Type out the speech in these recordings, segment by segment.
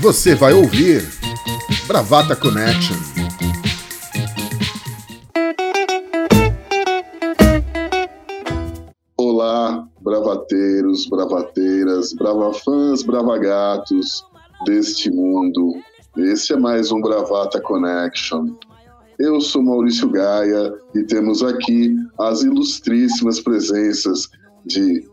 Você vai ouvir Bravata Connection. Olá, bravateiros, bravateiras, bravafãs, bravagatos deste mundo. Esse é mais um Bravata Connection. Eu sou Maurício Gaia e temos aqui as ilustríssimas presenças de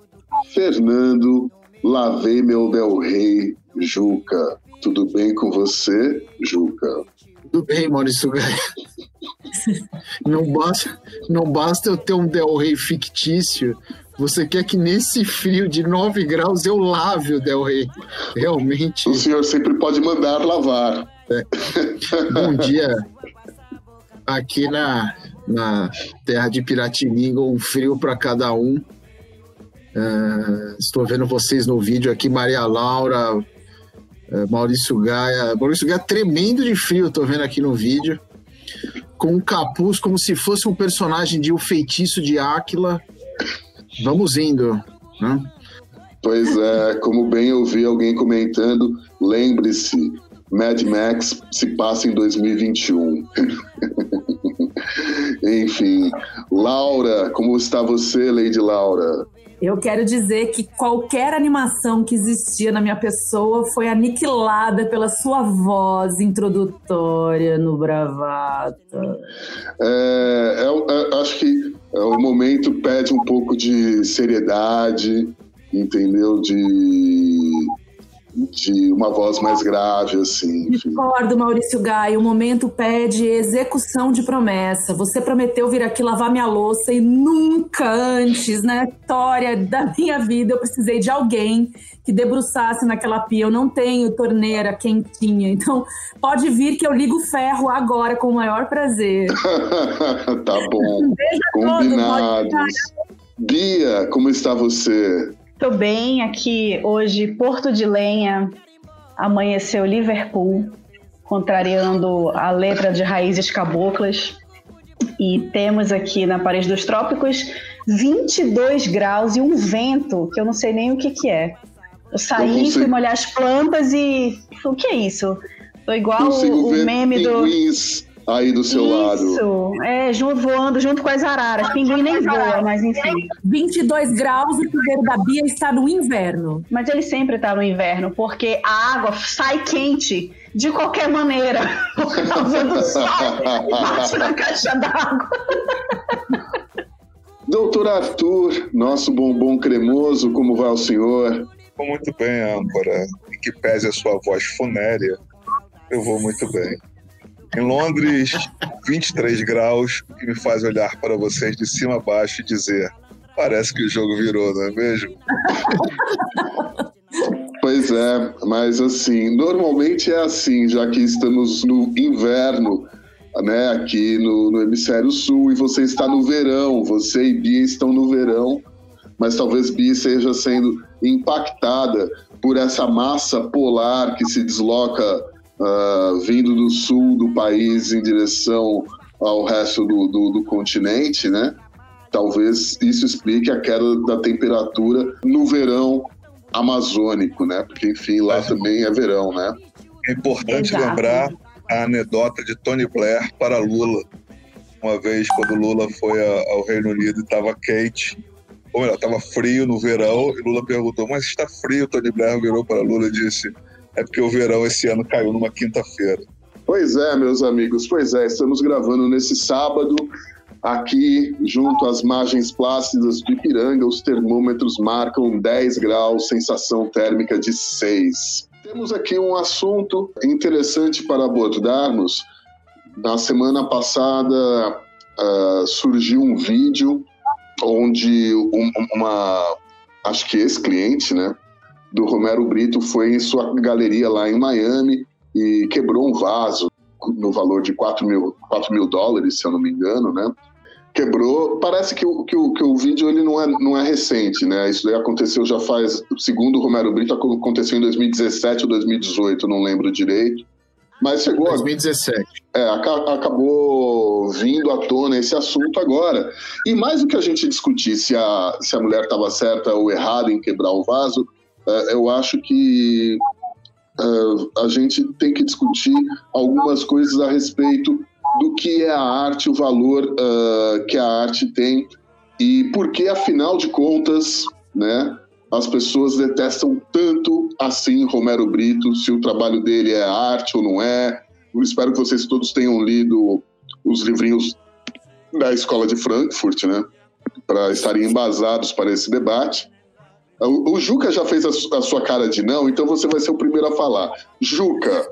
Fernando Lavei Meu Del Rey Juca. Tudo bem com você, Juca? Tudo bem, Maurício Gaia. Não basta, não basta eu ter um Del Rey fictício. Você quer que nesse frio de 9 graus eu lave o Del Rey? Realmente. O senhor sempre pode mandar lavar. É. Bom dia. Aqui na, na terra de Piratininga, um frio para cada um. Uh, estou vendo vocês no vídeo aqui, Maria Laura, Maurício Gaia. Maurício Gaia tremendo de frio, tô vendo aqui no vídeo. Com um capuz como se fosse um personagem de O Feitiço de Áquila. Vamos indo, né? Pois é, como bem eu vi alguém comentando, lembre-se, Mad Max se passa em 2021. Enfim, Laura, como está você, Lady Laura? Eu quero dizer que qualquer animação que existia na minha pessoa foi aniquilada pela sua voz introdutória no Bravata. É, é, é, acho que é, o momento pede um pouco de seriedade, entendeu? De de uma voz mais grave, assim. Concordo, Maurício Gai. O momento pede execução de promessa. Você prometeu vir aqui lavar minha louça e nunca antes na história da minha vida eu precisei de alguém que debruçasse naquela pia. Eu não tenho torneira quentinha. Então, pode vir que eu ligo o ferro agora com o maior prazer. tá bom. Combinados. Bia, como está você? Tô bem aqui hoje, Porto de Lenha, amanheceu Liverpool, contrariando a letra de raízes caboclas. E temos aqui na Paris dos Trópicos 22 graus e um vento que eu não sei nem o que, que é. Eu saí, fui molhar as plantas e. O que é isso? Tô igual o, o meme do aí do seu Isso, lado. Isso, é, junto, voando junto com as araras. Pinguim nem voa, mas enfim. 22 graus e o chuveiro da Bia está no inverno. Mas ele sempre está no inverno, porque a água sai quente de qualquer maneira, por causa do sol bate na caixa d'água. Doutor Arthur, nosso bombom cremoso, como vai o senhor? Vou muito bem, âncora. Em que pese a sua voz funérea, eu vou muito bem. Em Londres, 23 graus, o que me faz olhar para vocês de cima a baixo e dizer: parece que o jogo virou, não é mesmo? Pois é, mas assim, normalmente é assim, já que estamos no inverno, né, aqui no, no hemisfério sul, e você está no verão, você e Bia estão no verão, mas talvez Bia seja sendo impactada por essa massa polar que se desloca uh, vindo do sul do país em direção ao resto do, do, do continente, né? Talvez isso explique a queda da temperatura no verão amazônico, né? Porque, enfim, lá também é verão, né? É importante Exato. lembrar a anedota de Tony Blair para Lula. Uma vez, quando Lula foi ao Reino Unido e estava quente, ou melhor, estava frio no verão, e Lula perguntou, mas está frio? Tony Blair virou para Lula e disse, é porque o verão esse ano caiu numa quinta-feira. Pois é, meus amigos, pois é, estamos gravando nesse sábado, aqui junto às margens plácidas do Ipiranga, os termômetros marcam 10 graus, sensação térmica de 6. Temos aqui um assunto interessante para abordarmos. Na semana passada uh, surgiu um vídeo onde um, uma, acho que ex-cliente, né, do Romero Brito foi em sua galeria lá em Miami e quebrou um vaso no valor de 4 mil, 4 mil dólares, se eu não me engano, né? Quebrou. Parece que o, que o, que o vídeo ele não, é, não é recente, né? Isso daí aconteceu já faz, segundo o Romero Brito, aconteceu em 2017 ou 2018, não lembro direito. Mas chegou. 2017. É, acabou vindo à tona esse assunto agora. E mais do que a gente discutir se a, se a mulher estava certa ou errada em quebrar o vaso, eu acho que uh, a gente tem que discutir algumas coisas a respeito do que é a arte, o valor uh, que a arte tem e por que, afinal de contas, né, as pessoas detestam tanto assim Romero Brito, se o trabalho dele é arte ou não é. Eu espero que vocês todos tenham lido os livrinhos da Escola de Frankfurt, né, para estarem embasados para esse debate. O, Juca já fez a, a, sua cara de não, então você vai ser o primeiro a falar. Juca,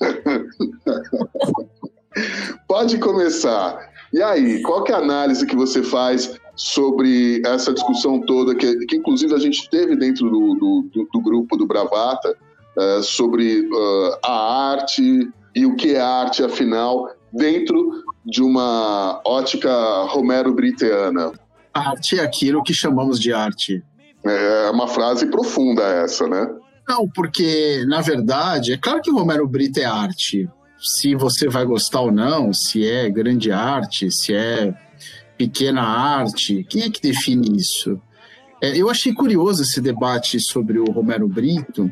pode começar. E aí, qual que é a análise que você faz sobre essa discussão toda, que, que inclusive a gente teve dentro do, do, do grupo do Bravata, uh, sobre uh, a arte e o que é arte, afinal, dentro de uma ótica romero-briteana? Arte é aquilo que chamamos de arte. É uma frase profunda essa, né? Não, porque, na verdade, é claro que Romero Brito é arte. Se você vai gostar ou não, se é grande arte, se é pequena arte, quem é que define isso? É, eu achei curioso esse debate sobre o Romero Brito,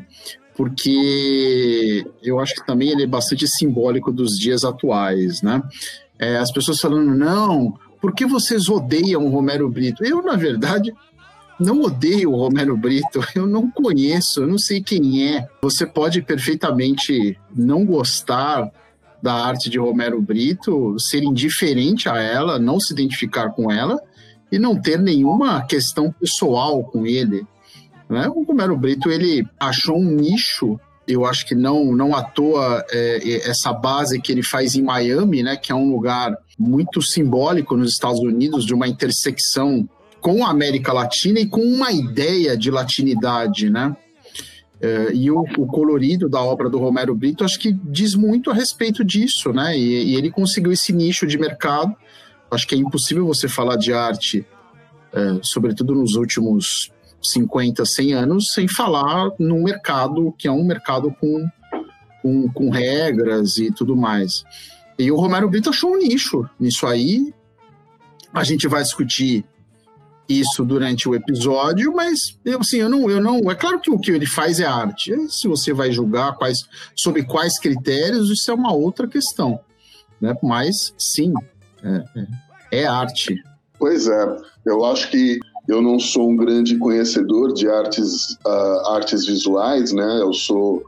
porque eu acho que também ele é bastante simbólico dos dias atuais, né? É, as pessoas falando, não, por que vocês odeiam o Romero Brito? Eu, na verdade, não odeio o Romero Brito, eu não conheço, eu não sei quem é. Você pode perfeitamente não gostar da arte de Romero Brito, ser indiferente a ela, não se identificar com ela e não ter nenhuma questão pessoal com ele. Né? O Romero Brito ele achou um nicho eu acho que não não à toa é, essa base que ele faz em Miami, né, que é um lugar muito simbólico nos Estados Unidos de uma intersecção com a América Latina e com uma ideia de latinidade, né? É, e o, o, colorido da obra do Romero Brito acho que diz muito a respeito disso, né? E, e, ele conseguiu esse nicho de mercado. Acho que é impossível você falar de arte, é, sobretudo nos últimos 50, 100 anos, sem falar num mercado que é um mercado com, com, com regras e tudo mais. E o Romero Brito achou um nicho nisso aí. A gente vai discutir isso durante o episódio, mas assim, eu não, eu não. É claro que o que ele faz é arte. Se você vai julgar quais, sob quais critérios, isso é uma outra questão. Né? Mas sim, é, é, é arte. Pois é, eu acho que eu não sou um grande conhecedor de artes, uh, artes visuais, né? Eu sou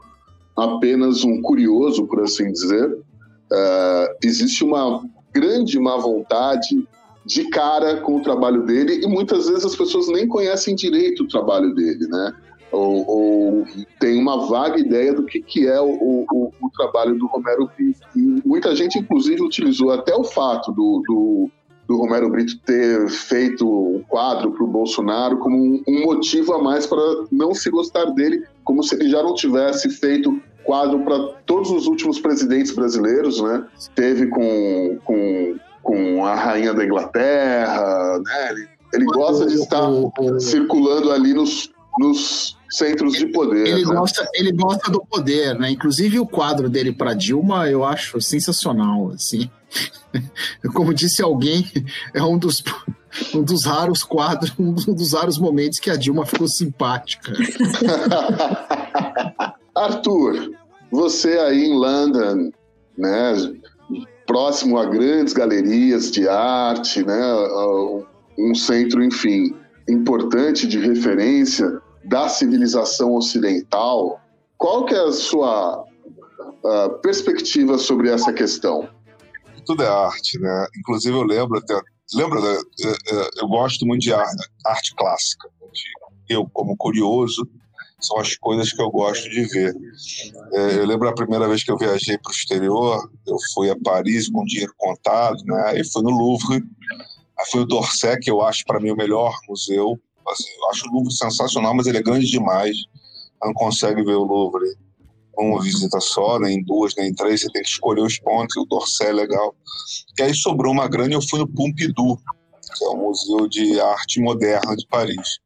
apenas um curioso, por assim dizer. Uh, existe uma grande má vontade de cara com o trabalho dele e muitas vezes as pessoas nem conhecem direito o trabalho dele, né? Ou, ou tem uma vaga ideia do que, que é o, o, o trabalho do Romero Brito. E muita gente, inclusive, utilizou até o fato do, do, do Romero Brito ter feito um quadro para o Bolsonaro como um, um motivo a mais para não se gostar dele, como se ele já não tivesse feito quadro para todos os últimos presidentes brasileiros, né? Teve com, com com a rainha da Inglaterra, né? Ele, ele gosta de estar circulando ali nos, nos centros de poder. Ele, né? gosta, ele gosta do poder, né? Inclusive o quadro dele para Dilma eu acho sensacional, assim. Como disse alguém, é um dos um dos raros quadros, um dos raros momentos que a Dilma ficou simpática. Arthur, você aí em London, né? Próximo a grandes galerias de arte, né? um centro, enfim, importante de referência da civilização ocidental. Qual que é a sua perspectiva sobre essa questão? Tudo é arte, né? Inclusive eu lembro até, lembra, eu gosto muito de arte clássica. Eu, como curioso, são as coisas que eu gosto de ver. É, eu lembro a primeira vez que eu viajei para o exterior, eu fui a Paris com dinheiro contado, né? E fui no Louvre, aí fui no Dorset, que eu acho para mim o melhor museu. Assim, eu acho o Louvre sensacional, mas ele é grande demais. Não consegue ver o Louvre uma visita só, nem duas, nem três, você tem que escolher os pontos, o Dorset é legal. E aí sobrou uma grana e eu fui no Pompidou, que é o Museu de Arte Moderna de Paris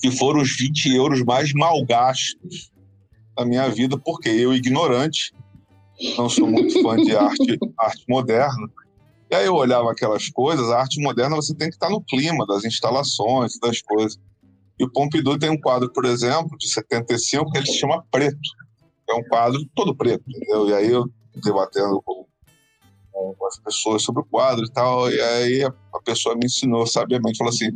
que foram os 20 euros mais mal gastos da minha vida, porque eu, ignorante, não sou muito fã de arte, arte moderna. E aí eu olhava aquelas coisas, a arte moderna você tem que estar no clima das instalações, das coisas. E o Pompidou tem um quadro, por exemplo, de 75, que ele chama Preto. É um quadro todo preto, entendeu? E aí eu debatendo com, com as pessoas sobre o quadro e tal, e aí a pessoa me ensinou sabiamente, falou assim,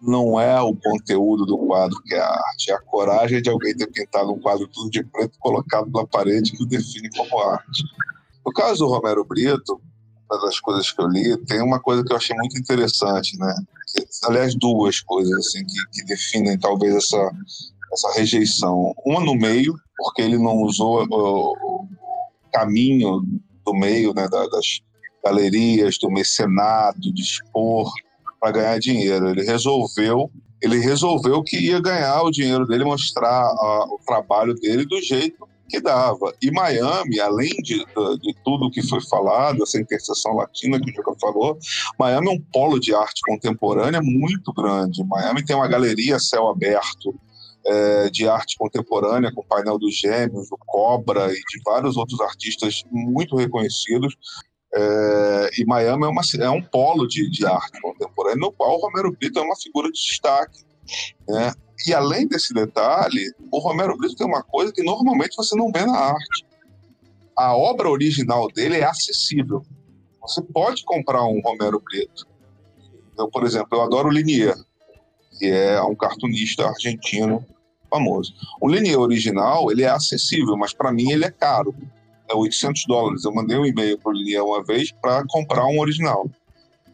não é o conteúdo do quadro que é a arte, é a coragem de alguém ter pintado um quadro tudo de preto colocado na parede que o define como arte. No caso do Romero Brito, uma das coisas que eu li, tem uma coisa que eu achei muito interessante, né? Aliás, duas coisas assim que, que definem talvez essa, essa rejeição. Uma no meio, porque ele não usou o, o caminho do meio, né, das galerias, do mecenato, de expor para ganhar dinheiro. Ele resolveu, ele resolveu que ia ganhar o dinheiro dele, mostrar uh, o trabalho dele do jeito que dava. E Miami, além de, de, tudo que foi falado, essa interseção latina que o Juca falou, Miami é um polo de arte contemporânea muito grande. Miami tem uma galeria a céu aberto, é, de arte contemporânea, com o painel dos Gêmeos, do Cobra e de vários outros artistas muito reconhecidos. É, e Miami é, uma, é um polo de, de, arte contemporânea, no qual o Romero Brito é uma figura de destaque. Né? E além desse detalhe, o Romero Brito tem uma coisa que normalmente você não vê na arte. A obra original dele é acessível. Você pode comprar um Romero Brito. Eu, por exemplo, eu adoro o Linier, que é um cartunista argentino famoso. O Linier original, ele é acessível, mas para mim ele é caro 800 dólares. Eu mandei um e-mail para o Lilian uma vez para comprar um original.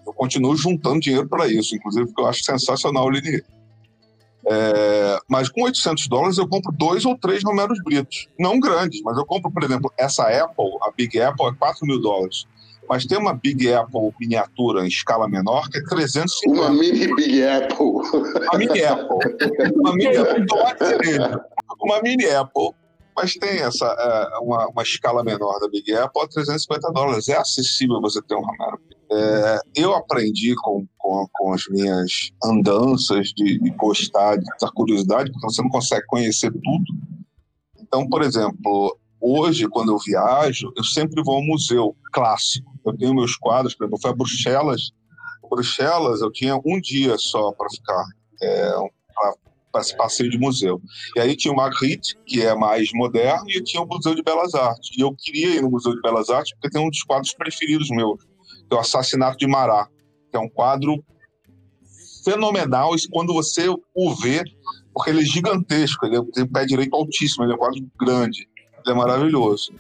Eu continuo juntando dinheiro para isso, inclusive porque eu acho sensacional o Linier. É, mas com 800 dólares eu compro dois ou três Romeros Britos. Não grandes, mas eu compro, por exemplo, essa Apple, a Big Apple, é 4 mil dólares. Mas tem uma Big Apple miniatura em escala menor que é 350. Uma mini Big Apple. Uma mini Apple. Uma mini Apple. Uma mini Apple mas tem essa é, uma, uma, escala menor da Big Apple a 350 dólares. É acessível você ter um Romero. É, eu aprendi com, com, com, as minhas andanças de, de gostar, de ter curiosidade, porque você não consegue conhecer tudo. Então, por exemplo, hoje, quando eu viajo, eu sempre vou ao museu clássico. Eu tenho meus quadros, por exemplo, eu fui a Bruxelas. Bruxelas, eu tinha um dia só para ficar. É, passeio de museu. E aí tinha o Magritte, que é mais moderno, e tinha o Museu de Belas Artes. E eu queria ir no Museu de Belas Artes porque tem um dos quadros preferidos meus, que é o Assassinato de Mará, que é um quadro fenomenal e quando você o vê, porque ele é gigantesco, ele tem um pé direito altíssimo, ele é um quadro grande, ele é maravilhoso.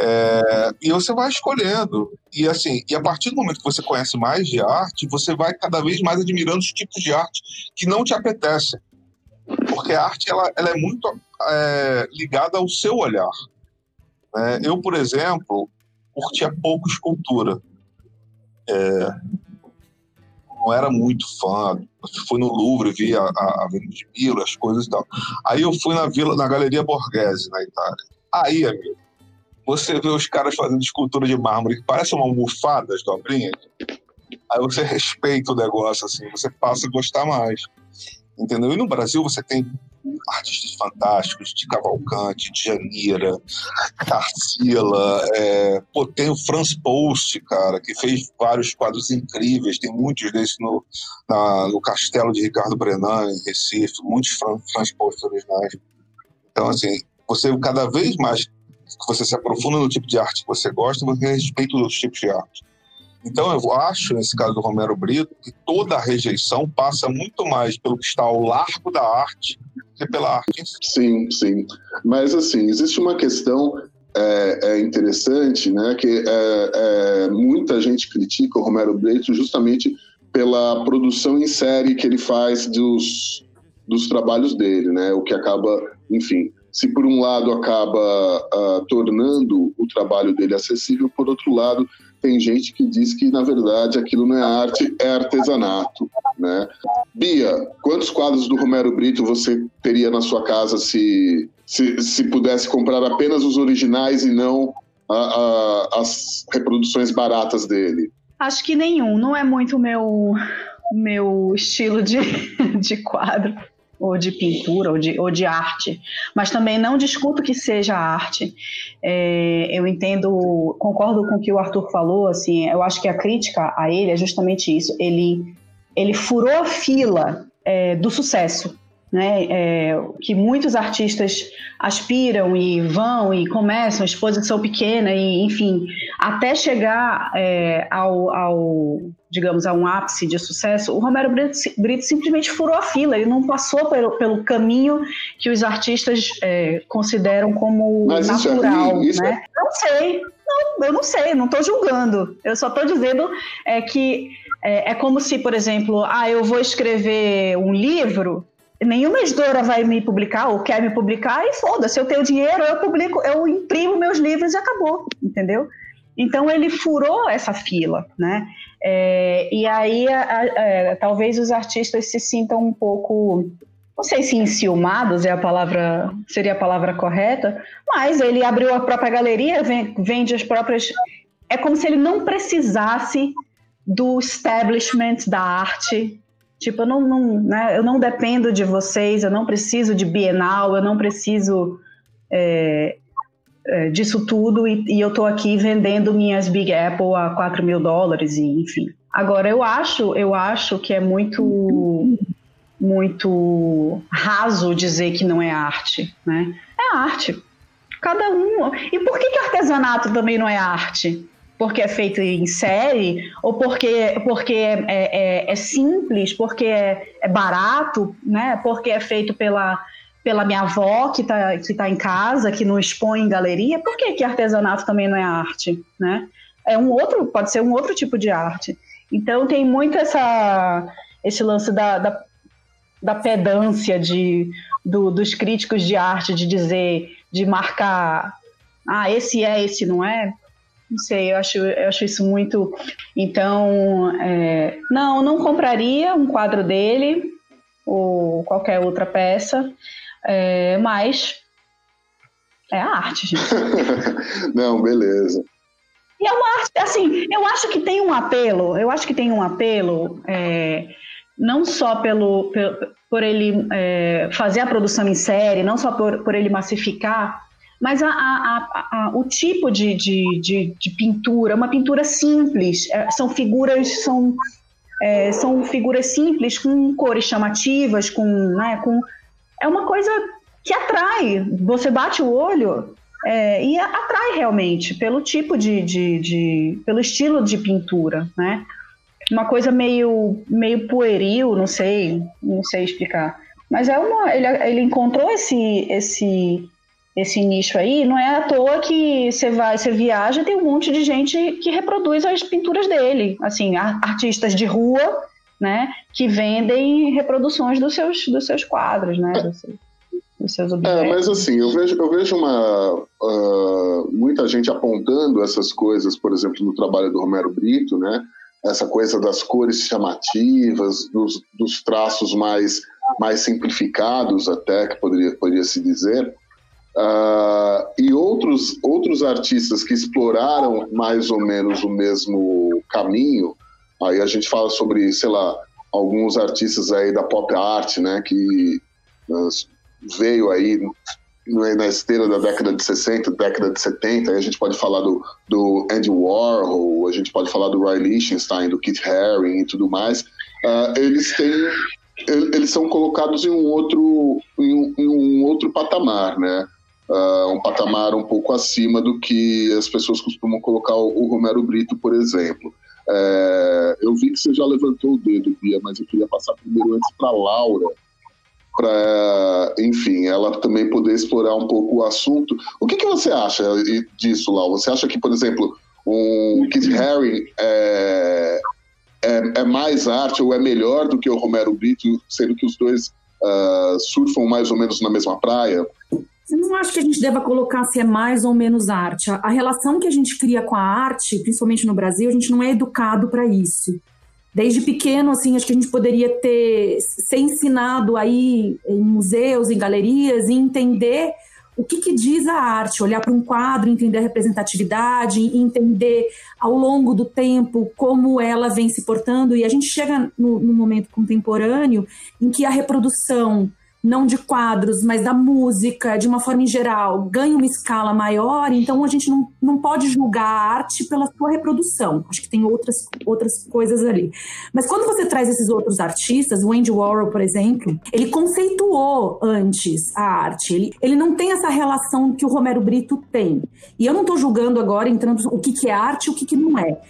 É, e você vai escolhendo. E assim, e a partir do momento que você conhece mais de arte, você vai cada vez mais admirando os tipos de arte que não te apetecem porque a arte ela, ela é muito é, ligada ao seu olhar. Né? Eu, por exemplo, curtia pouco escultura. É, não era muito fã. Fui no Louvre, vi a, a Avenida de Milo, as coisas e tal. Aí eu fui na vila, na Galeria Borghese, na Itália. Aí, amigo, você vê os caras fazendo escultura de mármore que parece uma almofada, as dobrinhas. Aí você respeita o negócio, assim, você passa a gostar mais entendeu? E no Brasil você tem artistas fantásticos, de Cavalcante, de Janira, Tarsila, é, pô, tem o Franz Post, cara, que fez vários quadros incríveis, tem muitos desses no, na, no Castelo de Ricardo Brenan, em Recife, muitos Franz Post originais. Então, assim, você cada vez mais que você se aprofunda no tipo de arte que você gosta, você respeita os outros tipos de arte. Então, eu acho, nesse caso do Romero Brito, que toda a rejeição passa muito mais pelo que está ao largo da arte que pela arte. Sim, sim. Mas, assim, existe uma questão é, é interessante, né, que é, é, muita gente critica o Romero Brito justamente pela produção em série que ele faz dos, dos trabalhos dele, né, o que acaba, enfim, se por um lado acaba uh, tornando o trabalho dele acessível, por outro lado tem gente que diz que, na verdade, aquilo não é arte, é artesanato. Né? Bia, quantos quadros do Romero Brito você teria na sua casa se, se, se pudesse comprar apenas os originais e não a, a, as reproduções baratas dele? Acho que nenhum. Não é muito o meu, meu estilo de, de quadro ou de pintura, ou de, ou de arte, mas também não discuto que seja arte. É, eu entendo, concordo com o que o Arthur falou, assim, eu acho que a crítica a ele é justamente isso, ele, ele furou a fila é, do sucesso. Né, é, que muitos artistas aspiram e vão e começam, exposição pequena e enfim, até chegar é, ao, ao, digamos, a um ápice de sucesso, o Romero Brito, Brito, simplesmente furou a fila, ele não passou pelo, pelo caminho que os artistas é, consideram como Mas natural, isso é, isso né? É... Não sei, não, eu não sei, não estou julgando, eu só estou dizendo é, que é, é como se, por exemplo, ah, eu vou escrever um livro nenhuma editora vai me publicar ou quer me publicar e foda-se, eu tenho dinheiro, eu publico, eu imprimo meus livros e acabou, entendeu? Então ele furou essa fila, né? É, e aí a, a, é, talvez os artistas se sintam um pouco, não sei se enciumados é a palavra, seria a palavra correta, mas ele abriu a própria galeria, vende as próprias. É como se ele não precisasse do establishment da arte Tipo, eu não, não, né, eu não dependo de vocês, eu não preciso de Bienal, eu não preciso é, é, disso tudo e, e eu estou aqui vendendo minhas Big Apple a 4 mil dólares, e, enfim. Agora, eu acho, eu acho que é muito, muito raso dizer que não é arte, né? É arte. Cada um. E por que, que artesanato também não é arte? Porque é feito em série, ou porque, porque é, é, é simples, porque é, é, barato, né? porque é feito pela, pela minha avó que está que tá em casa, que não expõe em galeria, por que, que artesanato também não é arte? Né? É um outro, pode ser um outro tipo de arte. Então tem muito essa, esse lance da, da, da pedância de, do, dos críticos de arte, de dizer, de marcar, ah, esse é, esse não é, não sei, eu acho, eu acho isso muito. Então, é, não, não compraria um quadro dele ou qualquer outra peça, é, mas é a arte, gente. não, beleza. E é uma arte, assim, eu acho que tem um apelo, eu acho que tem um apelo, é, não só pelo, pelo por ele é, fazer a produção em série, não só por, por ele massificar mas a, a, a, o tipo de, de, de, de, pintura, uma pintura simples, é, são figuras, são, é, são figuras simples, com cores chamativas, com, né, com. É uma coisa que atrai. Você bate o olho é, e atrai realmente pelo tipo de, de, de, pelo estilo de pintura, né? Uma coisa meio, meio pueril, não sei, não sei explicar. Mas é uma, ele, ele encontrou esse, esse esse nicho aí, não é à toa que você vai, você viaja, tem um monte de gente que reproduz as pinturas dele, assim, artistas de rua, né, que vendem reproduções dos seus, dos seus quadros, né, dos seus, dos seus objetos. É, mas assim, eu vejo, eu vejo uma, uh, muita gente apontando essas coisas, por exemplo, no trabalho do Romero Brito, né, essa coisa das cores chamativas, dos, dos traços mais, mais simplificados até, que poderia, poderia se dizer, Uh, e outros, outros artistas que exploraram mais ou menos o mesmo caminho, aí a gente fala sobre, sei lá, alguns artistas aí da pop art, né, que uh, veio aí na esteira da década de 60, década de 70, aí a gente pode falar do, do Andy Warhol, a gente pode falar do Ray Lichtenstein, do Keith Haring e tudo mais, uh, eles têm eles são colocados em um outro em um, em um outro patamar, né? Uh, um patamar um pouco acima do que as pessoas costumam colocar o, Romero Brito, por exemplo. É, eu vi que você já levantou o dedo, Bia, mas eu queria passar primeiro antes para Laura, para, enfim, ela também poder explorar um pouco o assunto. O que, que você acha disso, Laura? Você acha que, por exemplo, um Kit Haring é, é, é, mais arte ou é melhor do que o Romero Brito, sendo que os dois uh, surfam mais ou menos na mesma praia? Eu não acho que a gente deva colocar se é mais ou menos arte. A, relação que a gente cria com a arte, principalmente no Brasil, a gente não é educado para isso. Desde pequeno, assim, acho que a gente poderia ter ser ensinado aí em museus, em galerias, e entender o que, que diz a arte, olhar para um quadro, entender a representatividade, entender ao longo do tempo como ela vem se portando. E a gente chega no, no momento contemporâneo em que a reprodução não de quadros, mas da música, de uma forma em geral, ganha uma escala maior, então a gente não, não pode julgar a arte pela sua reprodução. Acho que tem outras, outras coisas ali. Mas quando você traz esses outros artistas, o Andy Warhol, por exemplo, ele conceituou antes a arte. Ele, ele não tem essa relação que o Romero Brito tem. E eu não estou julgando agora, entrando o que, que é arte e o que, que não é.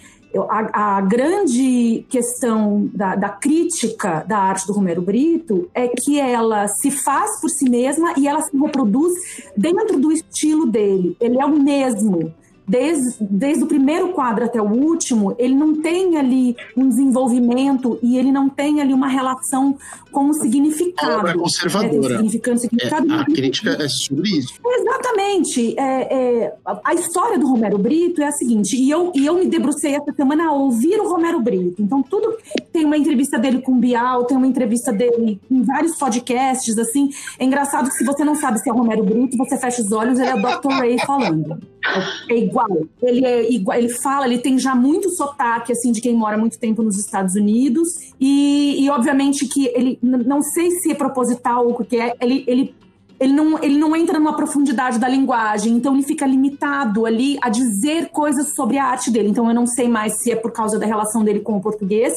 A, a, grande questão da, da, crítica da arte do Romero Brito é que ela se faz por si mesma e ela se reproduz dentro do estilo dele. Ele é o mesmo desde, desde o primeiro quadro até o último, ele não tem ali um desenvolvimento e ele não tem ali uma relação com o significado. A obra é conservadora. É, significando, significado é, a crítica é sobre isso. Exatamente. É, é, a história do Romero Brito é a seguinte, e eu, e eu me debrucei essa semana a ouvir o Romero Brito. Então, tudo tem uma entrevista dele com o Bial, tem uma entrevista dele em vários podcasts, assim. É engraçado que se você não sabe se é o Romero Brito, você fecha os olhos, ele é o Dr. Ray falando. É igual. Ele é igual. Ele fala, ele tem já muito sotaque, assim, de quem mora muito tempo nos Estados Unidos. E, e obviamente que ele, não sei se é proposital ou o que é, ele, ele ele não, ele não entra numa profundidade da linguagem, então ele fica limitado ali a dizer coisas sobre a arte dele. Então eu não sei mais se é por causa da relação dele com o português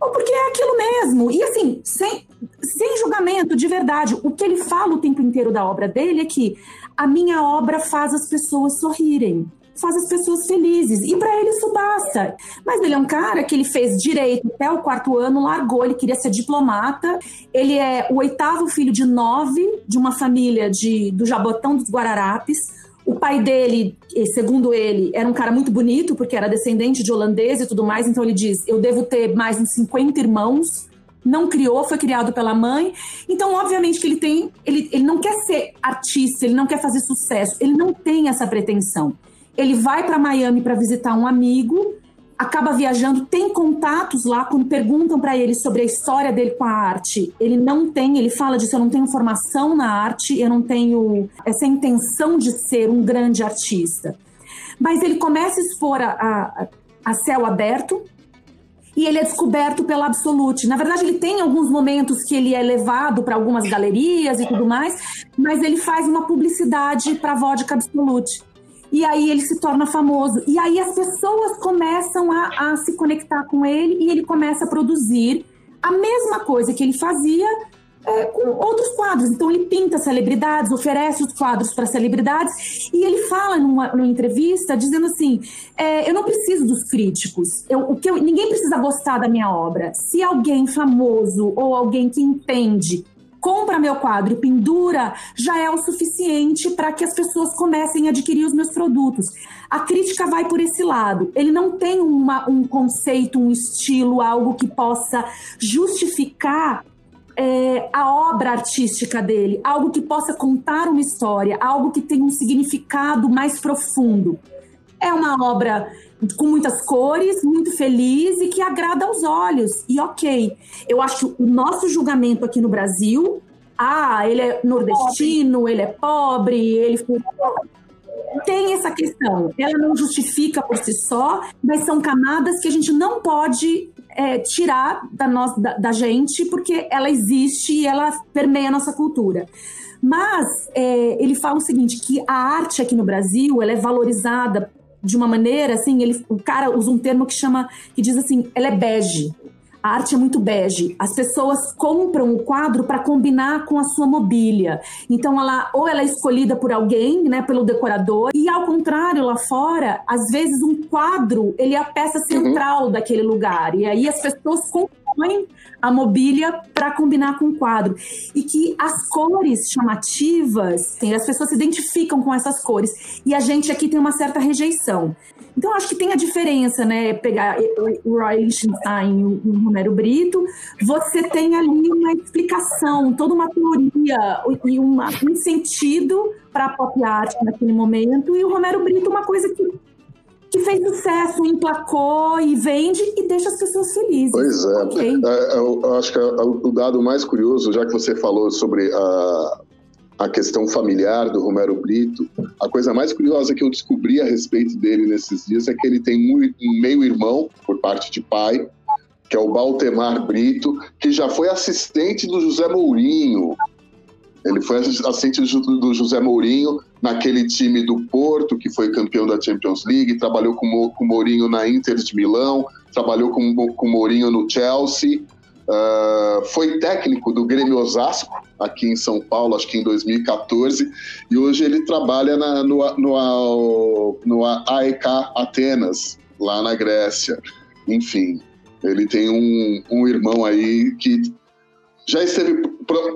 ou porque é aquilo mesmo. E assim, sem, sem julgamento, de verdade, o que ele fala o tempo inteiro da obra dele é que a minha obra faz as pessoas sorrirem faz as pessoas felizes. E para ele isso basta. Mas ele é um cara que ele fez direito até o quarto ano, largou, ele queria ser diplomata. Ele é o oitavo filho de nove de uma família de, do Jabotão dos Guararapes. O pai dele, segundo ele, era um cara muito bonito, porque era descendente de holandês e tudo mais. Então ele diz: Eu devo ter mais uns 50 irmãos não criou, foi criado pela mãe. Então, obviamente que ele tem, ele, ele não quer ser artista, ele não quer fazer sucesso, ele não tem essa pretensão. Ele vai para Miami para visitar um amigo, acaba viajando, tem contatos lá quando perguntam para ele sobre a história dele com a arte. Ele não tem, ele fala disso, eu não tenho formação na arte, eu não tenho essa intenção de ser um grande artista. Mas ele começa a expor a, a, a céu aberto, e ele é descoberto pela Absolute. Na verdade, ele tem alguns momentos que ele é levado para algumas galerias e tudo mais, mas ele faz uma publicidade para a vodka Absolute. E aí ele se torna famoso. E aí as pessoas começam a, a se conectar com ele e ele começa a produzir a mesma coisa que ele fazia, é, com outros quadros. Então ele pinta celebridades, oferece os quadros para celebridades e ele fala numa, numa entrevista dizendo assim: é, eu não preciso dos críticos. Eu, o que eu, ninguém precisa gostar da minha obra. Se alguém famoso ou alguém que entende compra meu quadro pendura, já é o suficiente para que as pessoas comecem a adquirir os meus produtos. A crítica vai por esse lado. Ele não tem uma, um conceito, um estilo, algo que possa justificar é, a obra artística dele, algo que possa contar uma história, algo que tenha um significado mais profundo. É uma obra com muitas cores, muito feliz e que agrada aos olhos. E ok, eu acho o nosso julgamento aqui no Brasil, ah, ele é nordestino, pobre. ele é pobre, ele tem essa questão. Ela não justifica por si só, mas são camadas que a gente não pode é, tirar da, nossa, da, da, gente, porque ela existe e ela permeia a nossa cultura. Mas é, ele fala o seguinte, que a arte aqui no Brasil ela é valorizada de uma maneira, assim, ele, o cara usa um termo que chama, que diz assim, ela é bege. A arte é muito bege. As pessoas compram o quadro para combinar com a sua mobília. Então, ela ou ela é escolhida por alguém, né, pelo decorador, e ao contrário, lá fora, às vezes um quadro ele é a peça central uhum. daquele lugar. E aí as pessoas compõem a mobília para combinar com o quadro. E que as cores chamativas, assim, as pessoas se identificam com essas cores. E a gente aqui tem uma certa rejeição. Então, acho que tem a diferença, né? Pegar o Roy Lichtenstein e o Romero Brito, você tem ali uma explicação, toda uma teoria e uma, um sentido para a pop art naquele momento, e o Romero Brito, uma coisa que que fez sucesso, emplacou e vende e deixa as pessoas felizes. Pois é. Okay. é eu, eu acho que o dado mais curioso, já que você falou sobre a, a questão familiar do Romero Brito, a coisa mais curiosa que eu descobri a respeito dele nesses dias é que ele tem um meio-irmão, por parte de pai, que é o Baltemar Brito, que já foi assistente do José Mourinho. Ele foi assistente do José Mourinho naquele time do Porto, que foi campeão da Champions League, trabalhou com o Mourinho na Inter de Milão, trabalhou com o Mourinho no Chelsea, uh, foi técnico do Grêmio Osasco, aqui em São Paulo, acho que em 2014, e hoje ele trabalha na, no, no, no AEK Atenas, lá na Grécia. Enfim, ele tem um, um irmão aí que já esteve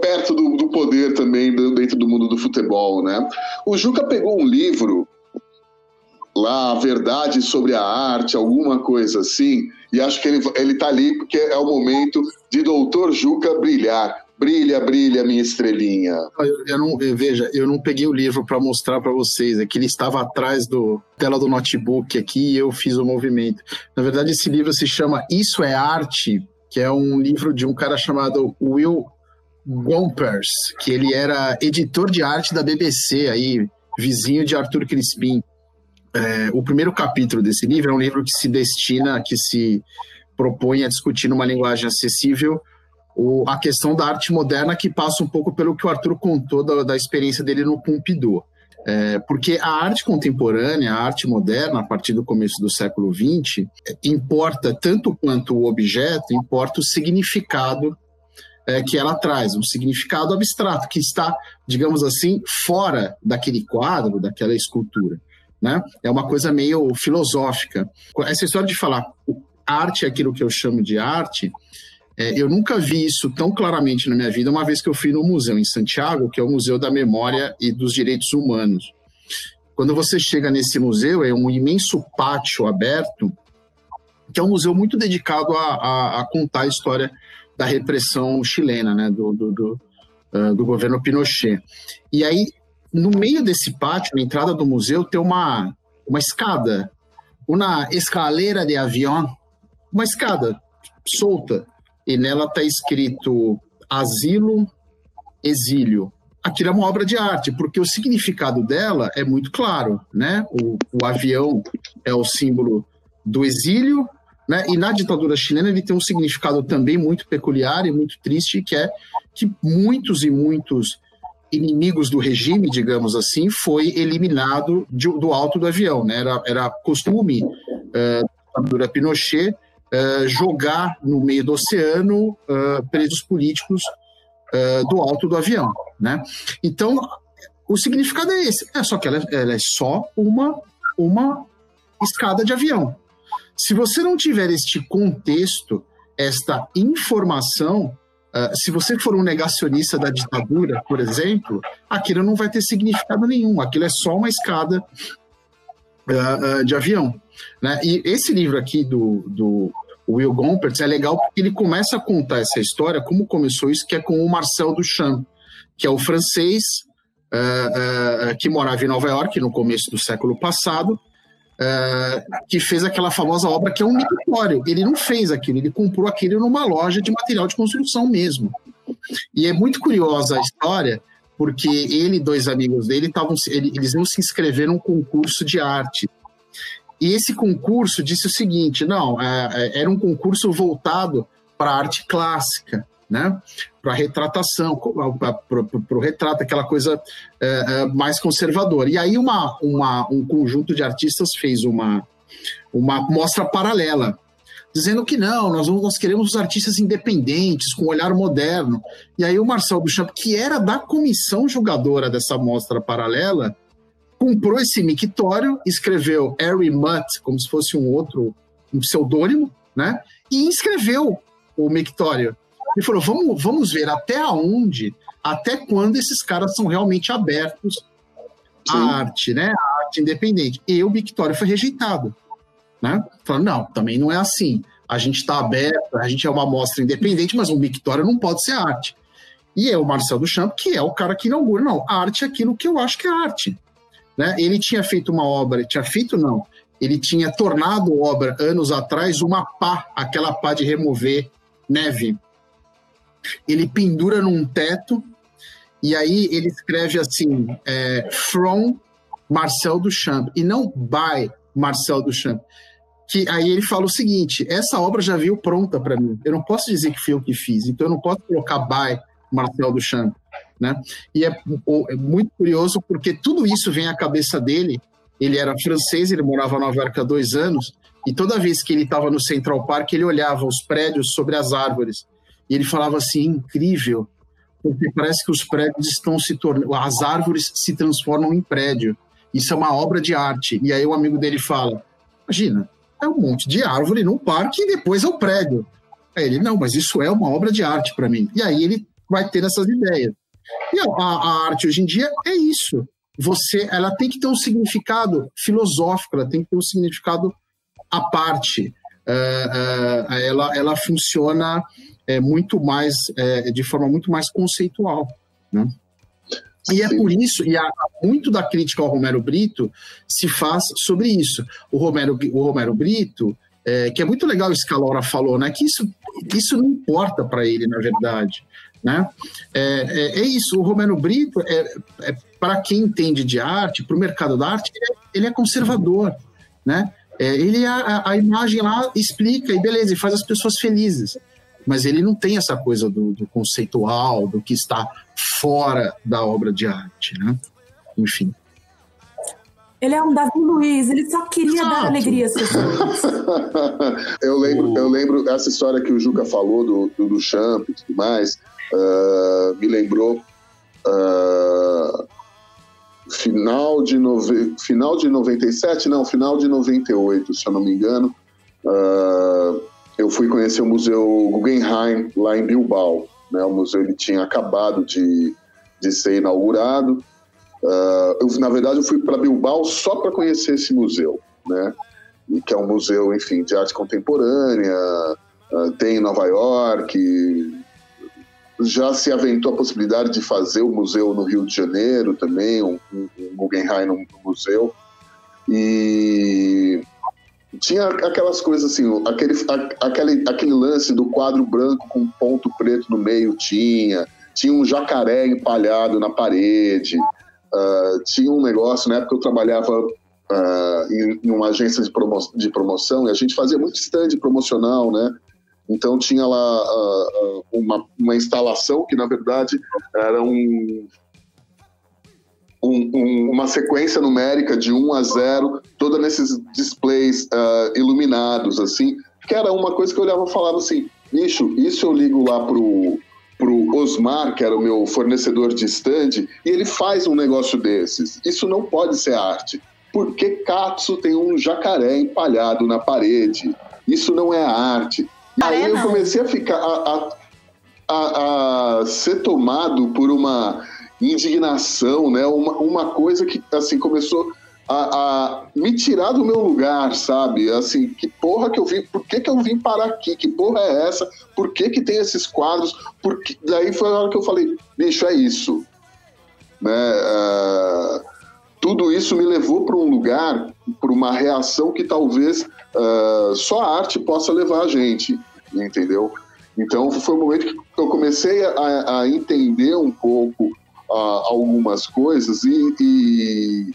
perto do, do, poder também dentro do mundo do futebol, né? O Juca pegou um livro lá, a verdade sobre a arte, alguma coisa assim, e acho que ele, ele tá ali porque é o momento de Doutor Juca brilhar. Brilha, brilha, minha estrelinha. Eu, eu não, eu, veja, eu não peguei o livro para mostrar para vocês, é que ele estava atrás do tela do notebook aqui e eu fiz o movimento. Na verdade, esse livro se chama Isso é Arte, que é um livro de um cara chamado Will Gompers, que ele era editor de arte da BBC, aí, vizinho de Arthur Crispim. É, o primeiro capítulo desse livro é um livro que se destina, que se propõe a discutir numa linguagem acessível o, a questão da arte moderna, que passa um pouco pelo que o Arthur contou da, da experiência dele no Pompidou. É, porque a arte contemporânea, a arte moderna, a partir do começo do século XX, importa tanto quanto o objeto, importa o significado é, que ela traz, um significado abstrato, que está, digamos assim, fora daquele quadro, daquela escultura. Né? É uma coisa meio filosófica. Essa história de falar arte é aquilo que eu chamo de arte, é, eu nunca vi isso tão claramente na minha vida, uma vez que eu fui no museu em Santiago, que é o Museu da Memória e dos Direitos Humanos. Quando você chega nesse museu, é um imenso pátio aberto, que é um museu muito dedicado a, a, a contar a história da repressão chilena, né, do, do, do, uh, do, governo Pinochet. E aí, no meio desse pátio, na entrada do museu, tem uma, uma escada, uma escaleira de avião, uma escada solta, e nela está escrito asilo, exílio. Aquilo é uma obra de arte, porque o significado dela é muito claro, né? O, o avião é o símbolo do exílio, né? E na ditadura chilena ele tem um significado também muito peculiar e muito triste, que é que muitos e muitos inimigos do regime, digamos assim, foi eliminado de, do alto do avião, né? Era, era costume uh, da ditadura Pinochet uh, jogar no meio do oceano uh, presos políticos uh, do alto do avião, né? Então, o significado é esse. É só que ela, é, ela é só uma, uma escada de avião. Se você não tiver este contexto, esta informação, uh, se você for um negacionista da ditadura, por exemplo, aquilo não vai ter significado nenhum. Aquilo é só uma escada uh, uh, de avião. Né? E esse livro aqui do, do Will Gompertz é legal porque ele começa a contar essa história, como começou isso, que é com o Marcel Duchamp, que é o francês uh, uh, que morava em Nova York no começo do século passado, uh, que fez aquela famosa obra que é um mictório. Ele não fez aquilo, ele comprou aquilo numa loja de material de construção mesmo. E é muito curiosa a história, porque ele e dois amigos dele eles iam se inscrever num concurso de arte. E esse concurso disse o seguinte: não, é, é, era um concurso voltado para a arte clássica, né? para a retratação, para o retrato, aquela coisa é, é, mais conservadora. E aí uma, uma, um conjunto de artistas fez uma, uma mostra paralela, dizendo que não, nós, vamos, nós queremos os artistas independentes, com um olhar moderno. E aí o Marcel Duchamp, que era da comissão julgadora dessa mostra paralela, comprou esse mictório, escreveu Harry Mutt como se fosse um outro, um pseudônimo, né? E inscreveu o mictório. E falou: vamos, vamos ver até onde, até quando esses caras são realmente abertos à Sim. arte, né? À arte independente. E o mictório foi rejeitado. Né? Falando, não, também não é assim. A gente está aberto, a gente é uma amostra independente, mas um mictório não pode ser arte. E é o Marcel Duchamp, que é o cara que inaugura. Não, arte é aquilo que eu acho que é arte. Né? Ele tinha feito uma obra, tinha feito não, ele tinha tornado obra anos atrás uma pá, aquela pá de remover neve. Ele pendura num teto e aí ele escreve assim, é, from Marcel Duchamp, e não by Marcel Duchamp. Que aí ele fala o seguinte: essa obra já veio pronta para mim. Eu não posso dizer que fui eu que fiz, então eu não posso colocar by Marcel Duchamp. Né? E é, é, muito curioso porque tudo isso vem à cabeça dele. Ele era francês, ele morava em Nova York há dois anos, e toda vez que ele estava no Central Park, ele olhava os prédios sobre as árvores. E ele falava assim: incrível, porque parece que os prédios estão se tornando. As árvores se transformam em prédio. Isso é uma obra de arte. E aí o amigo dele fala: imagina, é um monte de árvore num parque e depois é o prédio. Aí ele: não, mas isso é uma obra de arte para mim. E aí ele vai ter essas ideias. E a, a, arte hoje em dia é isso. Você, ela tem que ter um significado filosófico, ela tem que ter um significado à parte. Uh, uh, ela, ela funciona é, muito mais, é, de forma muito mais conceitual, né? E é por isso, e há, muito da crítica ao Romero Brito se faz sobre isso. O Romero, o Romero Brito, é, que é muito legal isso que a Laura falou, né? Que isso, isso não importa para ele, na verdade. Né? É, é, é, isso, o Romero Brito, é, é para quem entende de arte, para o mercado da arte, ele é, ele é conservador. Né? É, ele a, a, imagem lá explica e beleza, e faz as pessoas felizes. Mas ele não tem essa coisa do, do conceitual, do que está fora da obra de arte. Né? Enfim. Ele é um Davi Luiz, ele só queria Exato. dar alegria às pessoas. eu, lembro, eu lembro essa história que o Juca falou do, do, do Champ e tudo mais uh, me lembrou uh, final, de nove... final de 97, não, final de 98, se eu não me engano. Uh, eu fui conhecer o Museu Guggenheim lá em Bilbao. Né? O museu ele tinha acabado de, de ser inaugurado. eu, na verdade, eu fui para Bilbao só para conhecer esse museu, né? E que é um museu, enfim, de arte contemporânea. tem em Nova York, já se aventou a possibilidade de fazer o museu no Rio de Janeiro também, um, um, Guggenheim no, museu. E tinha aquelas coisas assim, aquele, aquele, aquele lance do quadro branco com ponto preto no meio tinha, tinha um jacaré empalhado na parede, uh, tinha um negócio, na época eu trabalhava uh, em, em, uma agência de, promo, de promoção e a gente fazia muito stand promocional, né? Então tinha lá uh, uma, uma instalação que na verdade era um, um, um, uma sequência numérica de 1 a 0, toda nesses displays uh, iluminados, assim, que era uma coisa que eu olhava e falava assim, bicho, isso eu ligo lá pro, pro Osmar, que era o meu fornecedor de stand, e ele faz um negócio desses. Isso não pode ser arte. Por que Katsu tem um jacaré empalhado na parede? Isso não é arte. E aí eu comecei a ficar a, a, a, ser tomado por uma indignação, né? Uma, uma coisa que assim começou a, a, me tirar do meu lugar, sabe? Assim, que porra que eu vim, por que, que eu vim parar aqui? Que porra é essa? Por que, que tem esses quadros? Porque... Daí foi a hora que eu falei, bicho, é isso. Né? Uh, tudo isso me levou para um lugar, para uma reação que talvez uh, só a arte possa levar a gente, entendeu? Então foi o momento que eu comecei a, a entender um pouco uh, algumas coisas e, e,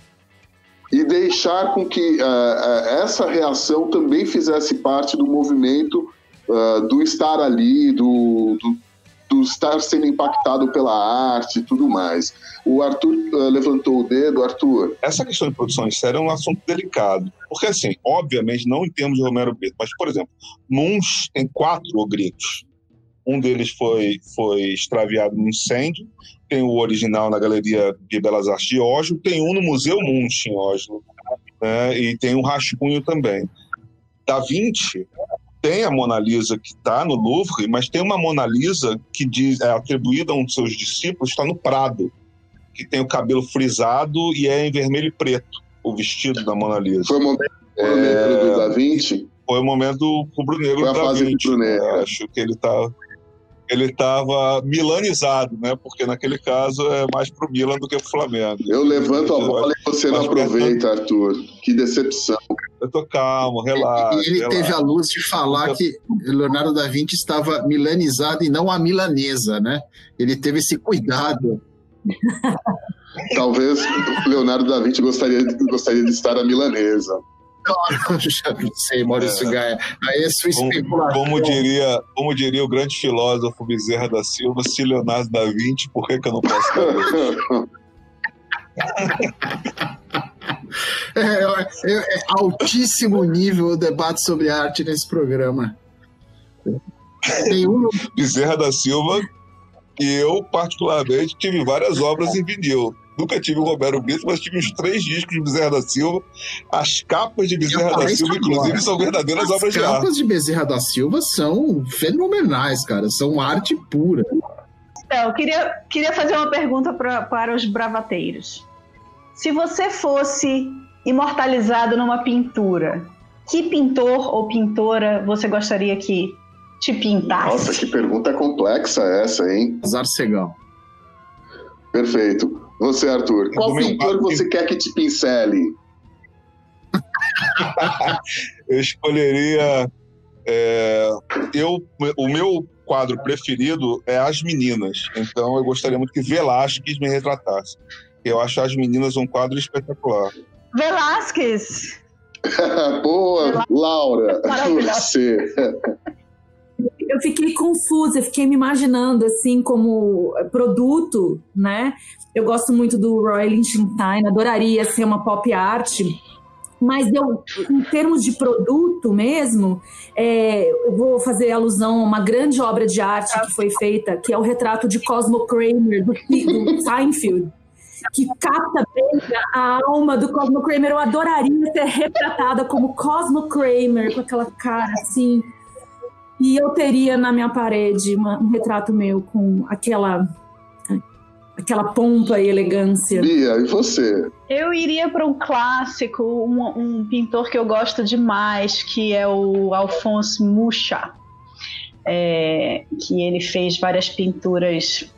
e, deixar com que uh, essa reação também fizesse parte do movimento do estar ali, do do estar sendo impactado pela arte e tudo mais. O Arthur uh, levantou o dedo. Arthur. Essa questão de produção em série é um assunto delicado. Porque, assim, obviamente, não em termos de Romero Brito, mas, por exemplo, Munch tem quatro gritos. Um deles foi, foi extraviado no incêndio, tem o original na Galeria de Belas Artes de Oslo, tem um no Museu Munch em Oslo, né? e tem um rascunho também. Da Vinci tem a Mona Lisa que está no Louvre, mas tem uma Mona Lisa que diz, é atribuída a um dos seus discípulos, está no Prado, que tem o cabelo frisado e é em vermelho e preto, o vestido da Mona Lisa. Foi o momento, é... do Da Vinci? Foi o momento do Da Vinci. Né? Acho que ele está ele estava milanizado, né? Porque naquele caso é mais pro Milan do que pro Flamengo. Eu levanto a bola e você não aproveita, Arthur. Que decepção. Eu tô calmo, relaxa. E ele relaxa. teve a luz de falar que Leonardo da Vinci estava milanizado e não a milanesa, né? Ele teve esse cuidado. Talvez Leonardo da Vinci gostaria, gostaria de estar a milanesa. Não, já não sei, Maurício é. Gaia. Aí é sua especulação. Como, como, diria, como diria o grande filósofo Bezerra da Silva, se Leonardo da Vinci, por que, que eu não posso é, é, é, altíssimo nível o debate sobre arte nesse programa. Nenhum... Bezerra da Silva e eu, particularmente, tive várias obras em vinil. Nunca tive o Roberto Brito, mas tive os três discos de Bezerra da Silva. As capas de Bezerra da Silva, inclusive, são verdadeiras As obras de arte. As capas de Bezerra da Silva são fenomenais, cara. São arte pura. Então, eu queria, queria fazer uma pergunta pra, para os bravateiros. Se você fosse imortalizado numa pintura, que pintor ou pintora você gostaria que te pintasse? Nossa, que pergunta complexa essa, hein? Zarcegão. Perfeito. Você, Arthur, qual pintor você quer que te pincele? eu escolheria. É, eu, o meu quadro preferido é As Meninas. Então eu gostaria muito que Velázquez me retratasse. Eu acho As Meninas um quadro espetacular. Velázquez! Boa, Laura, você eu fiquei confusa, eu fiquei me imaginando assim como produto, né? Eu gosto muito do Roy Lichtenstein, adoraria ser uma pop art, mas eu, em termos de produto mesmo, é, eu vou fazer alusão a uma grande obra de arte que foi feita, que é o retrato de Cosmo Kramer, do, do Seinfeld, que capta bem a alma do Cosmo Kramer. Eu adoraria ser retratada como Cosmo Kramer, com aquela cara assim, e eu teria na minha parede uma, um retrato meu com aquela aquela pompa e elegância. Bia, e você? Eu iria para um clássico, um, um, pintor que eu gosto demais, que é o Alphonse Mucha, é, que ele fez várias pinturas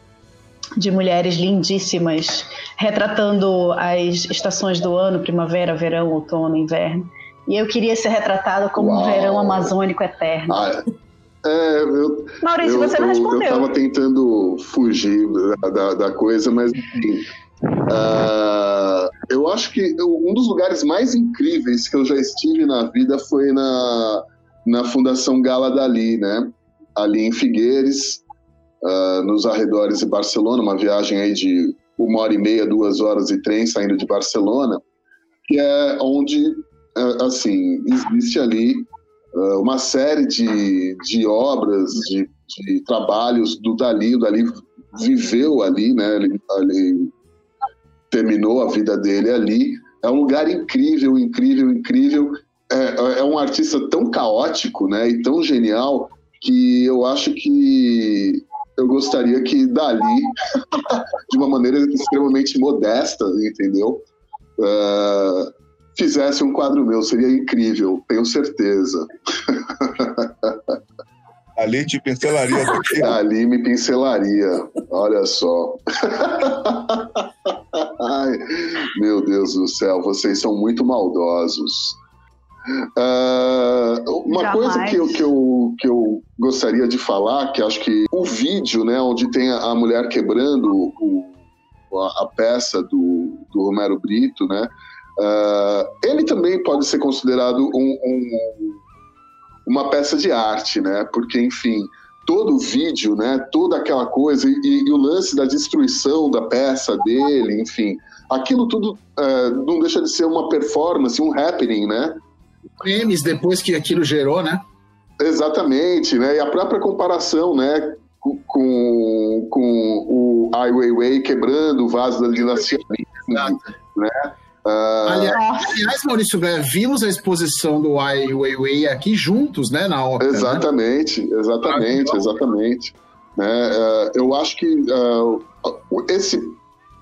de mulheres lindíssimas, retratando as estações do ano, primavera, verão, outono, inverno. E eu queria ser retratada como Uau. um verão amazônico eterno. Ah, é. É, eu, Maurício, eu, você não respondeu. Eu estava tentando fugir da, da, da coisa, mas enfim. Uh, eu acho que um dos lugares mais incríveis que eu já estive na vida foi na, na Fundação Gala Dali, né? Ali em Figueires, uh, nos arredores de Barcelona, uma viagem aí de uma hora e meia, duas horas de trem saindo de Barcelona, que é onde, uh, assim, existe ali ah, uma série de, de obras, de, de, trabalhos do Dali. O Dali viveu ali, né? Ele, terminou a vida dele ali. É um lugar incrível, incrível, incrível. É, é um artista tão caótico, né? E tão genial que eu acho que eu gostaria que Dali, de uma maneira extremamente modesta, entendeu? Uh, fizesse um quadro meu, seria incrível, tenho certeza. Ali te pincelaria. Ali me pincelaria, olha só. Ai, meu Deus do céu, vocês são muito maldosos. Uh, uma Jamais. coisa que eu, que, eu, que eu gostaria de falar, que acho que o vídeo, né, onde tem a, mulher quebrando o, a, a, peça do, do Romero Brito, né, Uh, ele também pode ser considerado um, um, uma peça de arte, né? Porque, enfim, todo o vídeo, né? Toda aquela coisa e, e, o lance da destruição da peça dele, enfim, aquilo tudo uh, não deixa de ser uma performance, um happening, né? Memes depois que aquilo gerou, né? Exatamente, né? E a própria comparação, né? Com, com, o Ai Weiwei quebrando o vaso da dinastia, né? Uh... Aliás, aliás, Maurício, vimos a exposição do Ai Weiwei aqui juntos, né, na ópera. Exatamente, né? exatamente, exatamente. Né? Uh, eu acho que uh, esse,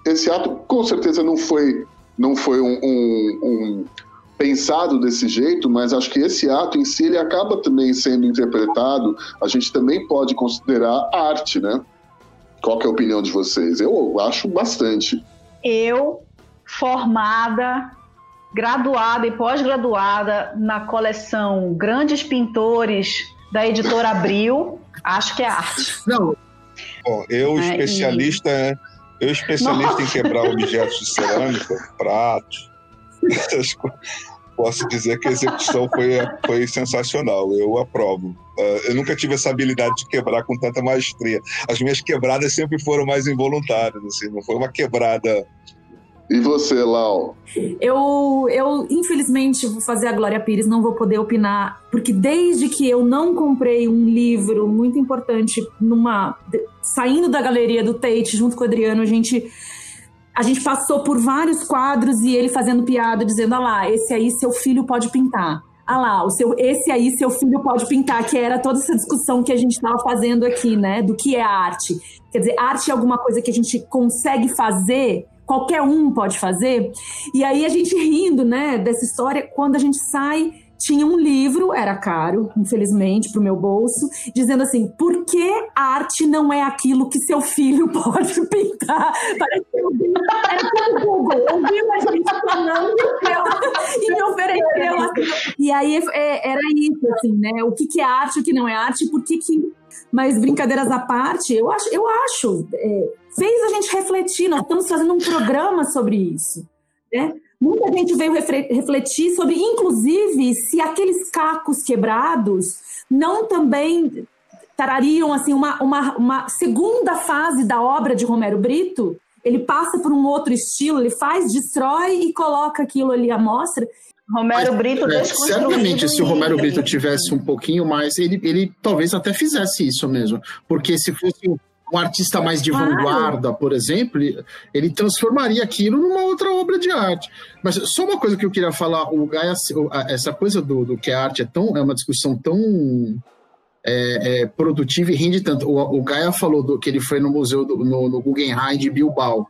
esse ato com certeza não foi, não foi um, um, um, pensado desse jeito, mas acho que esse ato em si ele acaba também sendo interpretado, a gente também pode considerar arte, né? Qual é a opinião de vocês? Eu acho bastante. Eu formada, graduada e pós-graduada na coleção Grandes Pintores da editora Abril. Acho que é arte. Não. Bom, eu é, especialista, e... eu especialista Nossa. em quebrar objetos de cerâmica, pratos. posso dizer que a execução foi, foi sensacional. Eu aprovo. Uh, eu nunca tive essa habilidade de quebrar com tanta maestria. As minhas quebradas sempre foram mais involuntárias, assim, não foi uma quebrada. E você, Lau? Eu, eu, infelizmente, vou fazer a Glória Pires, não vou poder opinar, porque desde que eu não comprei um livro muito importante numa. saindo da galeria do Tate, junto com o Adriano, a gente a gente passou por vários quadros e ele fazendo piada, dizendo: ah lá, esse aí seu filho pode pintar. Ah lá, o seu, esse aí seu filho pode pintar, que era toda essa discussão que a gente estava fazendo aqui, né? Do que é arte. Quer dizer, arte é alguma coisa que a gente consegue fazer, qualquer um pode fazer. E aí a gente rindo, né, dessa história, quando a gente sai tinha um livro, era caro, infelizmente, para o meu bolso, dizendo assim: por que a arte não é aquilo que seu filho pode pintar? Parece que eu vi, o Google, eu vi uma gente falando e me ofereceu. Assim. E aí é, era isso, assim, né? O que, que é arte, o que não é arte, por que que. Mas brincadeiras à parte, eu acho, eu acho é, fez a gente refletir. Nós estamos fazendo um programa sobre isso. Né? Muita gente veio refletir sobre, inclusive, se aqueles cacos quebrados não também trariam assim uma, uma, uma segunda fase da obra de Romero Brito. Ele passa por um outro estilo, ele faz, destrói e coloca aquilo ali à mostra. Romero Mas, Brito é, Certamente, se o Romero Brito tivesse um pouquinho mais, ele, ele talvez até fizesse isso mesmo. Porque se fosse um artista mais de claro. vanguarda, por exemplo, ele transformaria aquilo numa outra obra de arte. Mas só uma coisa que eu queria falar, o Gaia, essa coisa do, do que a arte é tão é uma discussão tão é, é, produtiva e rende tanto. O, o Gaia falou do, que ele foi no museu do, no, no Guggenheim de Bilbao,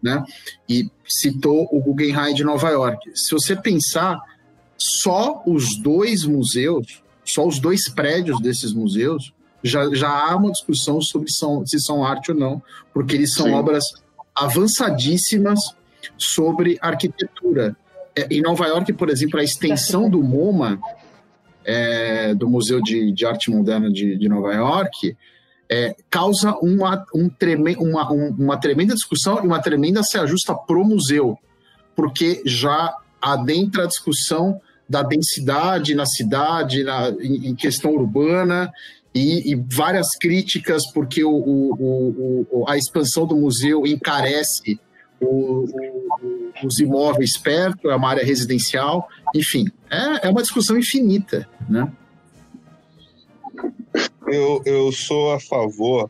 né? E citou o Guggenheim de Nova York. Se você pensar, só os dois museus, só os dois prédios desses museus já, já há uma discussão sobre são, se são arte ou não, porque eles são Sim. obras avançadíssimas sobre arquitetura. É, em Nova York, por exemplo, a extensão do MoMA, é, do Museu de, de, Arte Moderna de, de Nova York, é, causa uma, um treme, uma, um, uma tremenda discussão e uma tremenda se ajusta pro museu, porque já adentra a discussão da densidade na cidade, na, em, em questão urbana, e, e várias críticas porque o, o, o, a expansão do museu encarece os imóveis perto, é uma área residencial, enfim, é, é uma discussão infinita, né? Eu, eu sou a favor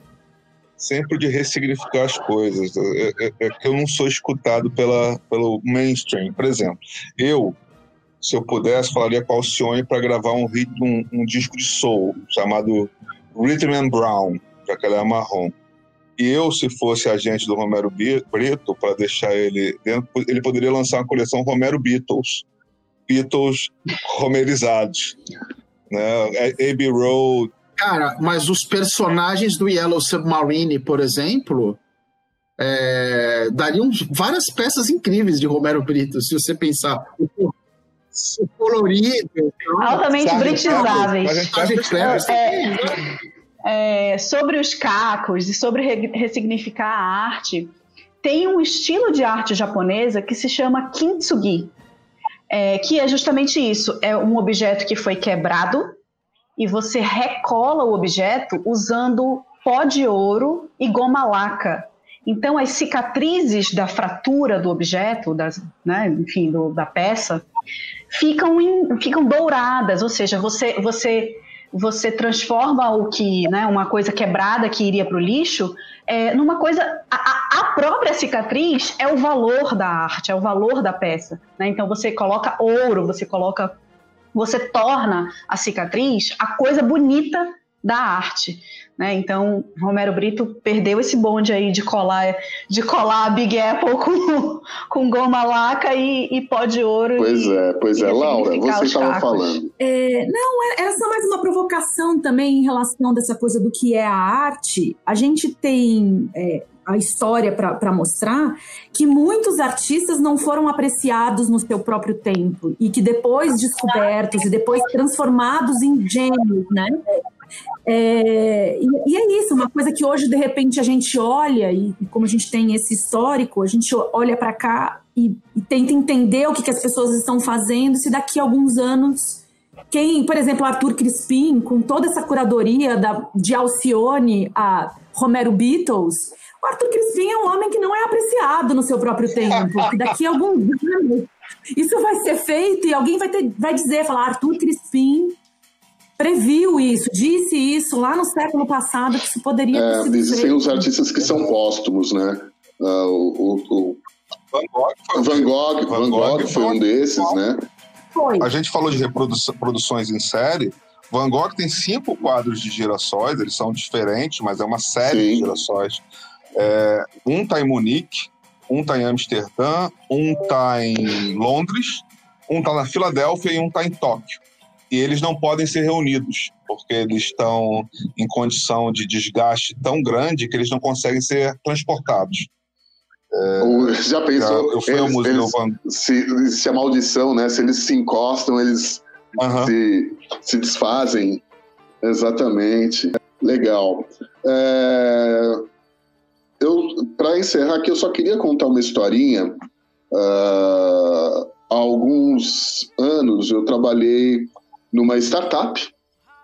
sempre de ressignificar as coisas. É, é, é, que eu não sou escutado pela, pelo mainstream. Por exemplo, eu se eu pudesse, falaria com Alcione para gravar um, um, um, disco de soul chamado Rhythm and Brown, já que ela é marrom. E eu, se fosse agente do Romero Brito, para deixar ele dentro, ele poderia lançar uma coleção Romero Beatles. Beatles romerizados. Né? Abbey Road. Cara, mas os personagens do Yellow Submarine, por exemplo, é, dariam várias peças incríveis de Romero Brito, se você pensar. Colorido. Altamente britizáveis. É, é, sobre os cacos e sobre ressignificar a arte, tem um estilo de arte japonesa que se chama kintsugi, é, que é justamente isso: é um objeto que foi quebrado e você recola o objeto usando pó de ouro e goma laca. Então, as cicatrizes da fratura do objeto, das, né, enfim, do, da peça, ficam, em, ficam douradas, ou seja, você, você, você transforma o que, né, uma coisa quebrada que iria para o lixo, é, numa coisa. A, a, própria cicatriz é o valor da arte, é o valor da peça. Né? Então você coloca ouro, você coloca. Você torna a cicatriz a coisa bonita da arte. Né? Então, Romero Brito perdeu esse bonde aí de colar, de colar a Big Apple com, com goma laca e, e pó de ouro. Pois e, é, pois é. Laura, você estava falando. É, não, era só mais uma provocação também em relação dessa coisa do que é a arte. A gente tem é, a história para mostrar que muitos artistas não foram apreciados no seu próprio tempo e que depois descobertos e depois transformados em gênios, né? É, e, e, é isso, uma coisa que hoje, de repente, a gente olha, e, e como a gente tem esse histórico, a gente olha para cá e, e, tenta entender o que, que as pessoas estão fazendo, se daqui a alguns anos, quem, por exemplo, Arthur Crispim, com toda essa curadoria da, de Alcione a Romero Beatles, o Arthur Crispim é um homem que não é apreciado no seu próprio tempo, daqui a alguns anos isso vai ser feito e alguém vai, ter, vai dizer, falar, Arthur Crispim previu isso, disse isso lá no século passado que isso poderia é, ter sido Existem os artistas que são póstumos, né? Uh, o, o, o, Van Gogh foi, Van Gogh, Van Gogh foi um desses, né? Foi. A gente falou de reproduções em série. Van Gogh tem cinco quadros de girassóis, eles são diferentes, mas é uma série Sim. de girassóis. É, um está em Munique, um está em Amsterdã, um está em Londres, um está na Filadélfia e um está em Tóquio e eles não podem ser reunidos, porque eles estão em condição de desgaste tão grande que eles não conseguem ser transportados. É, já pensou? Eu fui eles, ao museu eles, se, se a maldição, né? Se eles se encostam, eles uhum. se, se desfazem. Exatamente. Legal. É, eu, para encerrar aqui, eu só queria contar uma historinha. Uh, há alguns anos eu trabalhei numa startup,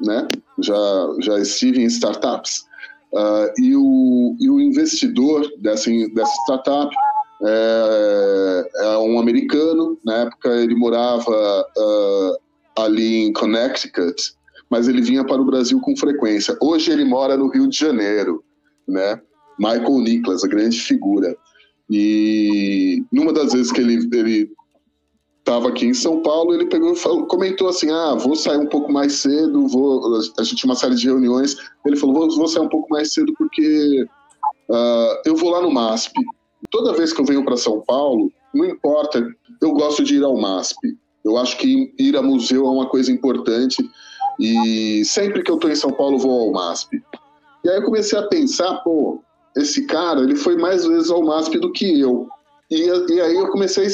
né? Já, já estive em startups. Uh, e, o, e o investidor dessa, dessa startup é, é um americano. Na época ele morava uh, ali em Connecticut, mas ele vinha para o Brasil com frequência. Hoje ele mora no Rio de Janeiro, né? Michael Nicholas, a grande figura. E numa das vezes que ele, ele estava aqui em São Paulo, ele pegou falou, comentou assim: ah, vou sair um pouco mais cedo, vou. A gente tinha uma série de reuniões. Ele falou: vou, vou sair um pouco mais cedo porque uh, eu vou lá no MASP. Toda vez que eu venho para São Paulo, não importa, eu gosto de ir ao MASP. Eu acho que ir a museu é uma coisa importante e sempre que eu estou em São Paulo, vou ao MASP. E aí eu comecei a pensar: pô, esse cara, ele foi mais vezes ao MASP do que eu. E, e aí eu comecei a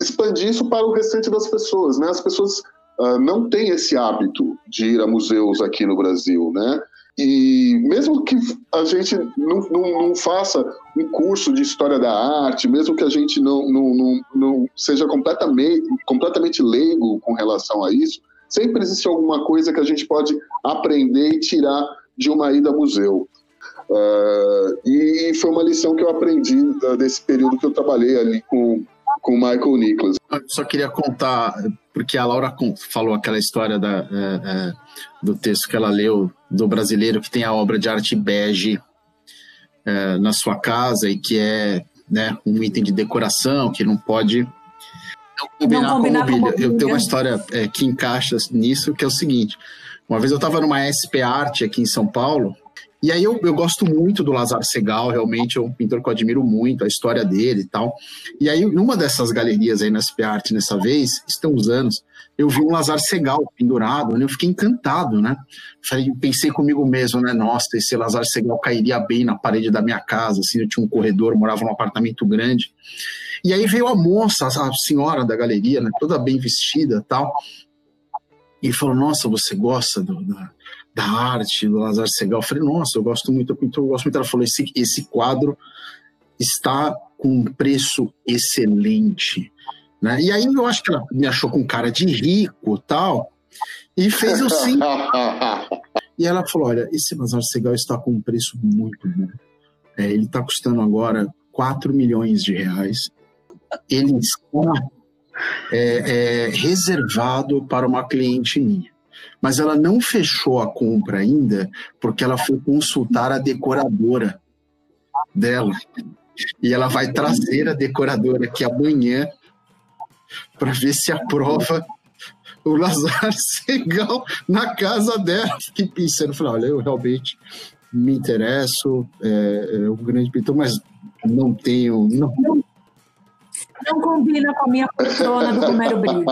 expandir isso para o restante das pessoas, né? As pessoas uh, não têm esse hábito de ir a museus aqui no Brasil, né? E mesmo que a gente não, não, não, faça um curso de história da arte, mesmo que a gente não, não, não, seja completamente, completamente leigo com relação a isso, sempre existe alguma coisa que a gente pode aprender e tirar de uma ida ao museu. Uh, e foi uma lição que eu aprendi uh, desse período que eu trabalhei ali com com o Michael Nicholas. Eu só queria contar, porque a Laura falou aquela história da, é, é, do texto que ela leu do brasileiro que tem a obra de arte bege é, na sua casa e que é né, um item de decoração que não pode não combinar, não combinar com, mobília. com mobília. Eu tenho uma história é, que encaixa nisso, que é o seguinte. Uma vez eu estava numa SP Arte aqui em São Paulo, e aí eu, eu gosto muito do Lazar Segal, realmente é um pintor que eu admiro muito, a história dele e tal. E aí, numa dessas galerias aí na SP Arte, nessa vez, estão os anos, eu vi um Lazar Segal pendurado, né? eu fiquei encantado, né? Falei, pensei comigo mesmo, né? Nossa, esse Lazar Segal cairia bem na parede da minha casa, assim, eu tinha um corredor, morava num apartamento grande. E aí veio a moça, a senhora da galeria, né? Toda bem vestida tal. E falou, nossa, você gosta do, da, da arte do Lazar Segal. Eu falei, nossa, eu gosto muito, eu gosto muito. Ela falou, esse, esse quadro está com um preço excelente. Né? E aí eu acho que ela me achou com cara de rico tal, e fez o sim. e ela falou: olha, esse Lazar Segal está com um preço muito bom. É, ele está custando agora 4 milhões de reais. Ele está é, é, reservado para uma cliente minha mas ela não fechou a compra ainda porque ela foi consultar a decoradora dela. E ela vai trazer a decoradora aqui amanhã para ver se aprova o Lazar Segal na casa dela. Fiquei pensando, falei, olha, eu realmente me interesso, é, é um grande pintor, mas não tenho. Não, não combina com a minha patrona do Romero Brito.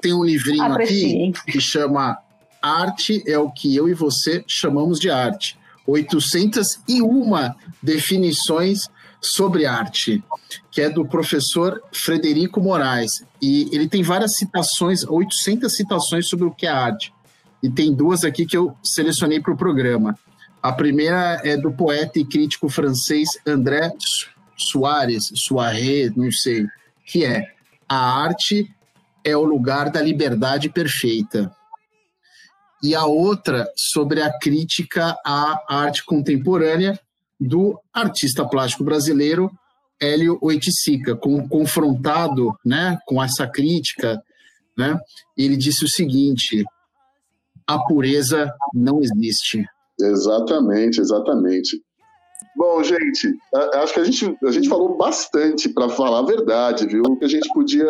Tem um livrinho aqui que chama Arte é o que eu e você chamamos de arte. 801 definições sobre arte, que é do professor Frederico Moraes. E ele tem várias citações, 800 citações sobre o que é arte. e tem duas aqui que eu selecionei para o programa. A primeira é do poeta e crítico francês André Soares, Soares, não sei, que é A arte é o lugar da liberdade perfeita. E a outra sobre a crítica à arte contemporânea do artista plástico brasileiro Hélio Oiticica, com, confrontado né, com essa crítica, né, ele disse o seguinte: a pureza não existe. Exatamente, exatamente. Bom, gente, acho que a gente, a gente falou bastante, para falar a verdade, viu? Que a gente podia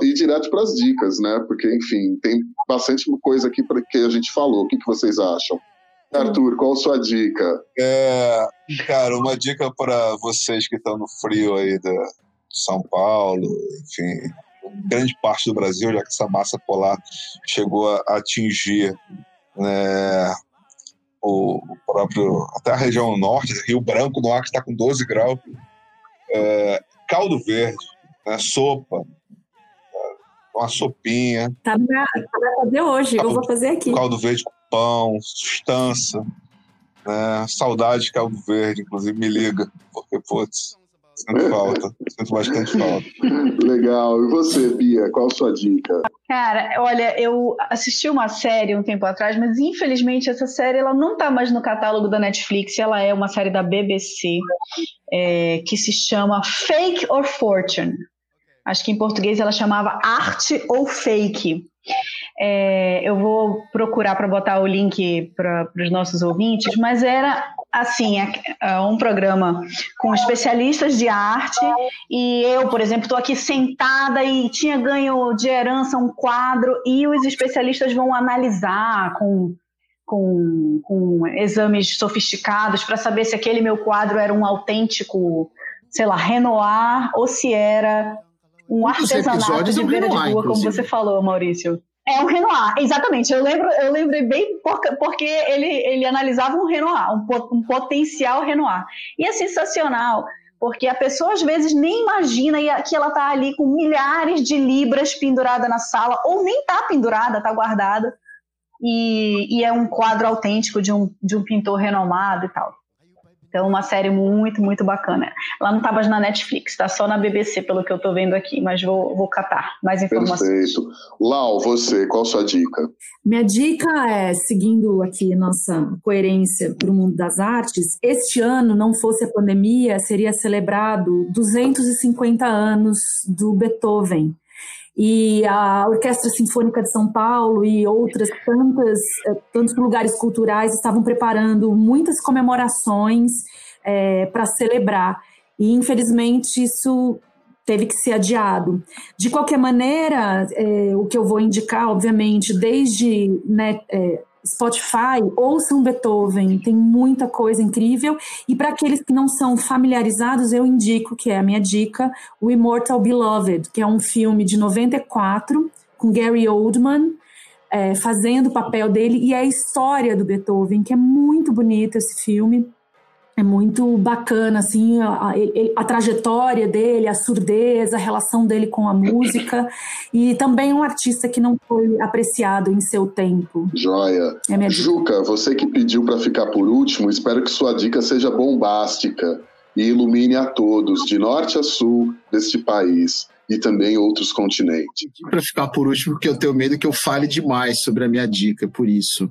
ir direto para as dicas, né? Porque, enfim, tem bastante coisa aqui para que a gente falou. O que, que vocês acham? Arthur, qual a sua dica? É, cara, uma dica para vocês que estão no frio aí de São Paulo, enfim, grande parte do Brasil, já que essa massa polar chegou a atingir né, o próprio até a região norte, Rio Branco, no Acre está com 12 graus. É, caldo verde, né, sopa, uma sopinha. Tá na, tá fazer hoje, caldo, eu vou fazer aqui. Caldo verde com pão, sustância, né, saudade de caldo verde, inclusive me liga, porque, putz, Sinto falta, sinto bastante falta. Legal. E você, Bia, qual a sua dica? Cara, olha, eu assisti uma série um tempo atrás, mas infelizmente essa série ela não está mais no catálogo da Netflix, ela é uma série da BBC é, que se chama Fake or Fortune. Acho que em português ela chamava Arte ou Fake. É, eu vou procurar para botar o link para os nossos ouvintes, mas era assim é, é um programa com especialistas de arte e eu, por exemplo, estou aqui sentada e tinha ganho de herança um quadro e os especialistas vão analisar com com, com exames sofisticados para saber se aquele meu quadro era um autêntico, sei lá, Renoir ou se era um artesanato de beira de rua, como você falou, Maurício. É um Renoir, exatamente. Eu lembro, eu lembrei bem porque ele, ele analisava um Renoir, um, um potencial Renoir. E é sensacional, porque a pessoa às vezes nem imagina que ela está ali com milhares de libras pendurada na sala, ou nem está pendurada, está guardada, e, e, é um quadro autêntico de um, de um pintor renomado e tal. Então, uma série muito, muito bacana. Ela não estava na Netflix, está só na BBC, pelo que eu estou vendo aqui, mas vou, vou catar mais informações. Perfeito. Lau, você, qual a sua dica? Minha dica é, seguindo aqui nossa coerência para o mundo das artes, este ano, não fosse a pandemia, seria celebrado 250 anos do Beethoven e a Orquestra Sinfônica de São Paulo e outras tantas eh, tantos lugares culturais estavam preparando muitas comemorações é, para celebrar e infelizmente isso teve que ser adiado. De qualquer maneira, é, o que eu vou indicar, obviamente, desde né, é, Spotify, ouçam Beethoven, tem muita coisa incrível. E para aqueles que não são familiarizados, eu indico, que é a minha dica, o Immortal Beloved, que é um filme de 94 com Gary Oldman. É, fazendo o papel dele e é a história do Beethoven, que é muito bonito esse filme é muito bacana, assim, a, a, trajetória dele, a surdez, a relação dele com a música, e também um artista que não foi apreciado em seu tempo. Joia. É Juca, você que pediu para ficar por último, espero que sua dica seja bombástica e ilumine a todos, de norte a sul deste país e também outros continentes. Para ficar por último, porque eu tenho medo que eu fale demais sobre a minha dica, por isso.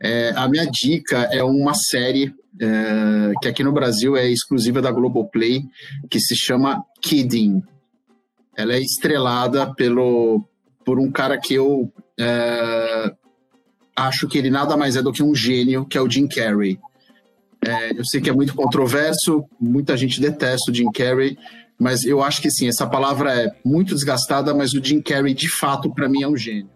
É, a minha dica é uma série é, que aqui no Brasil é exclusiva da Globoplay, que se chama Kidding. Ela é estrelada pelo, por um cara que eu é, acho que ele nada mais é do que um gênio, que é o Jim Carrey. É, eu sei que é muito controverso, muita gente detesta o Jim Carrey, mas eu acho que sim, essa palavra é muito desgastada, mas o Jim Carrey, de fato, para mim é um gênio.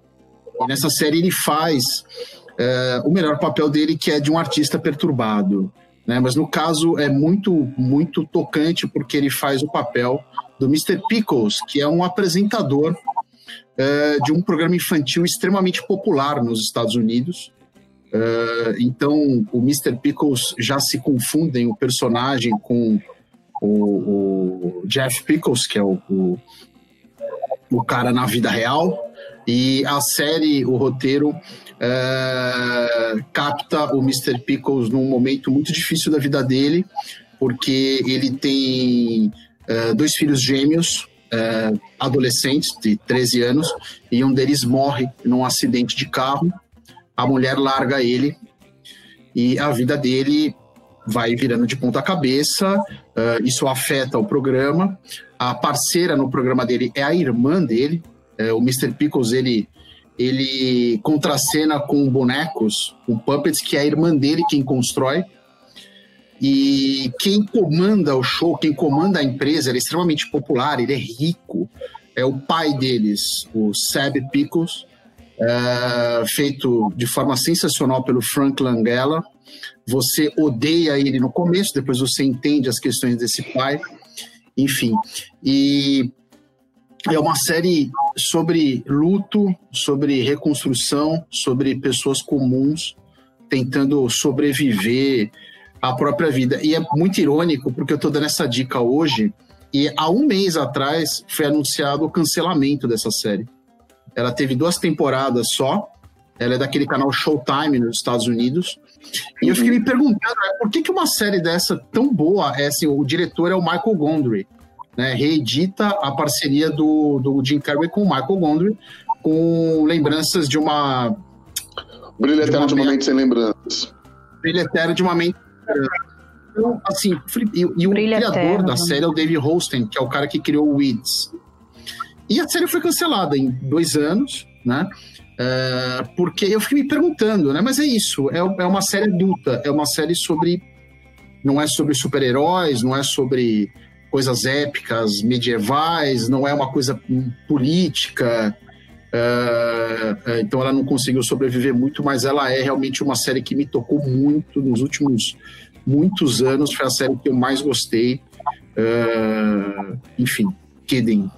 E nessa série ele faz uh, o melhor papel dele, que é de um artista perturbado. Né? Mas no caso é muito, muito tocante, porque ele faz o papel do Mr. Pickles, que é um apresentador uh, de um programa infantil extremamente popular nos Estados Unidos. Uh, então, o Mr. Pickles já se confundem o personagem com o, o Jeff Pickles, que é o, o, o cara na vida real. E a série, o roteiro, é, capta o Mr. Pickles num momento muito difícil da vida dele, porque ele tem é, dois filhos gêmeos, é, adolescentes de 13 anos, e um deles morre num acidente de carro. A mulher larga ele e a vida dele vai virando de ponta cabeça. Uh, isso afeta o programa. A parceira no programa dele é a irmã dele. Uh, o Mr. Pickles ele ele contracena com bonecos, com puppets que é a irmã dele quem constrói. E quem comanda o show, quem comanda a empresa, ele é extremamente popular, ele é rico. É o pai deles, o Seb Pickles, é, feito de forma sensacional pelo Frank Langella. Você odeia ele no começo, depois você entende as questões desse pai, enfim. E é uma série sobre luto, sobre reconstrução, sobre pessoas comuns tentando sobreviver à própria vida. E é muito irônico, porque eu estou dando essa dica hoje, e há um mês atrás foi anunciado o cancelamento dessa série. Ela teve duas temporadas só. Ela é daquele canal Showtime nos Estados Unidos. E eu fiquei me perguntando, né, por que, que uma série dessa tão boa, é assim, o diretor é o Michael Gondry, né, reedita a parceria do, do Jim Carrey com o Michael Gondry, com lembranças de uma... Brilho Eterno de uma, mente sem lembranças. Brilho Eterno de uma mente... Então, assim, e, e o Brilho criador eterno. da série é o Dave Holstein, que é o cara que criou o Weeds. E a série foi cancelada em dois anos, né? É, porque eu fiquei me perguntando, né? Mas é isso, é, é uma série adulta, é uma série sobre. Não é sobre super-heróis, não é sobre coisas épicas, medievais, não é uma coisa política. É, então ela não conseguiu sobreviver muito, mas ela é realmente uma série que me tocou muito nos últimos muitos anos. Foi a série que eu mais gostei. É, enfim, Kidding.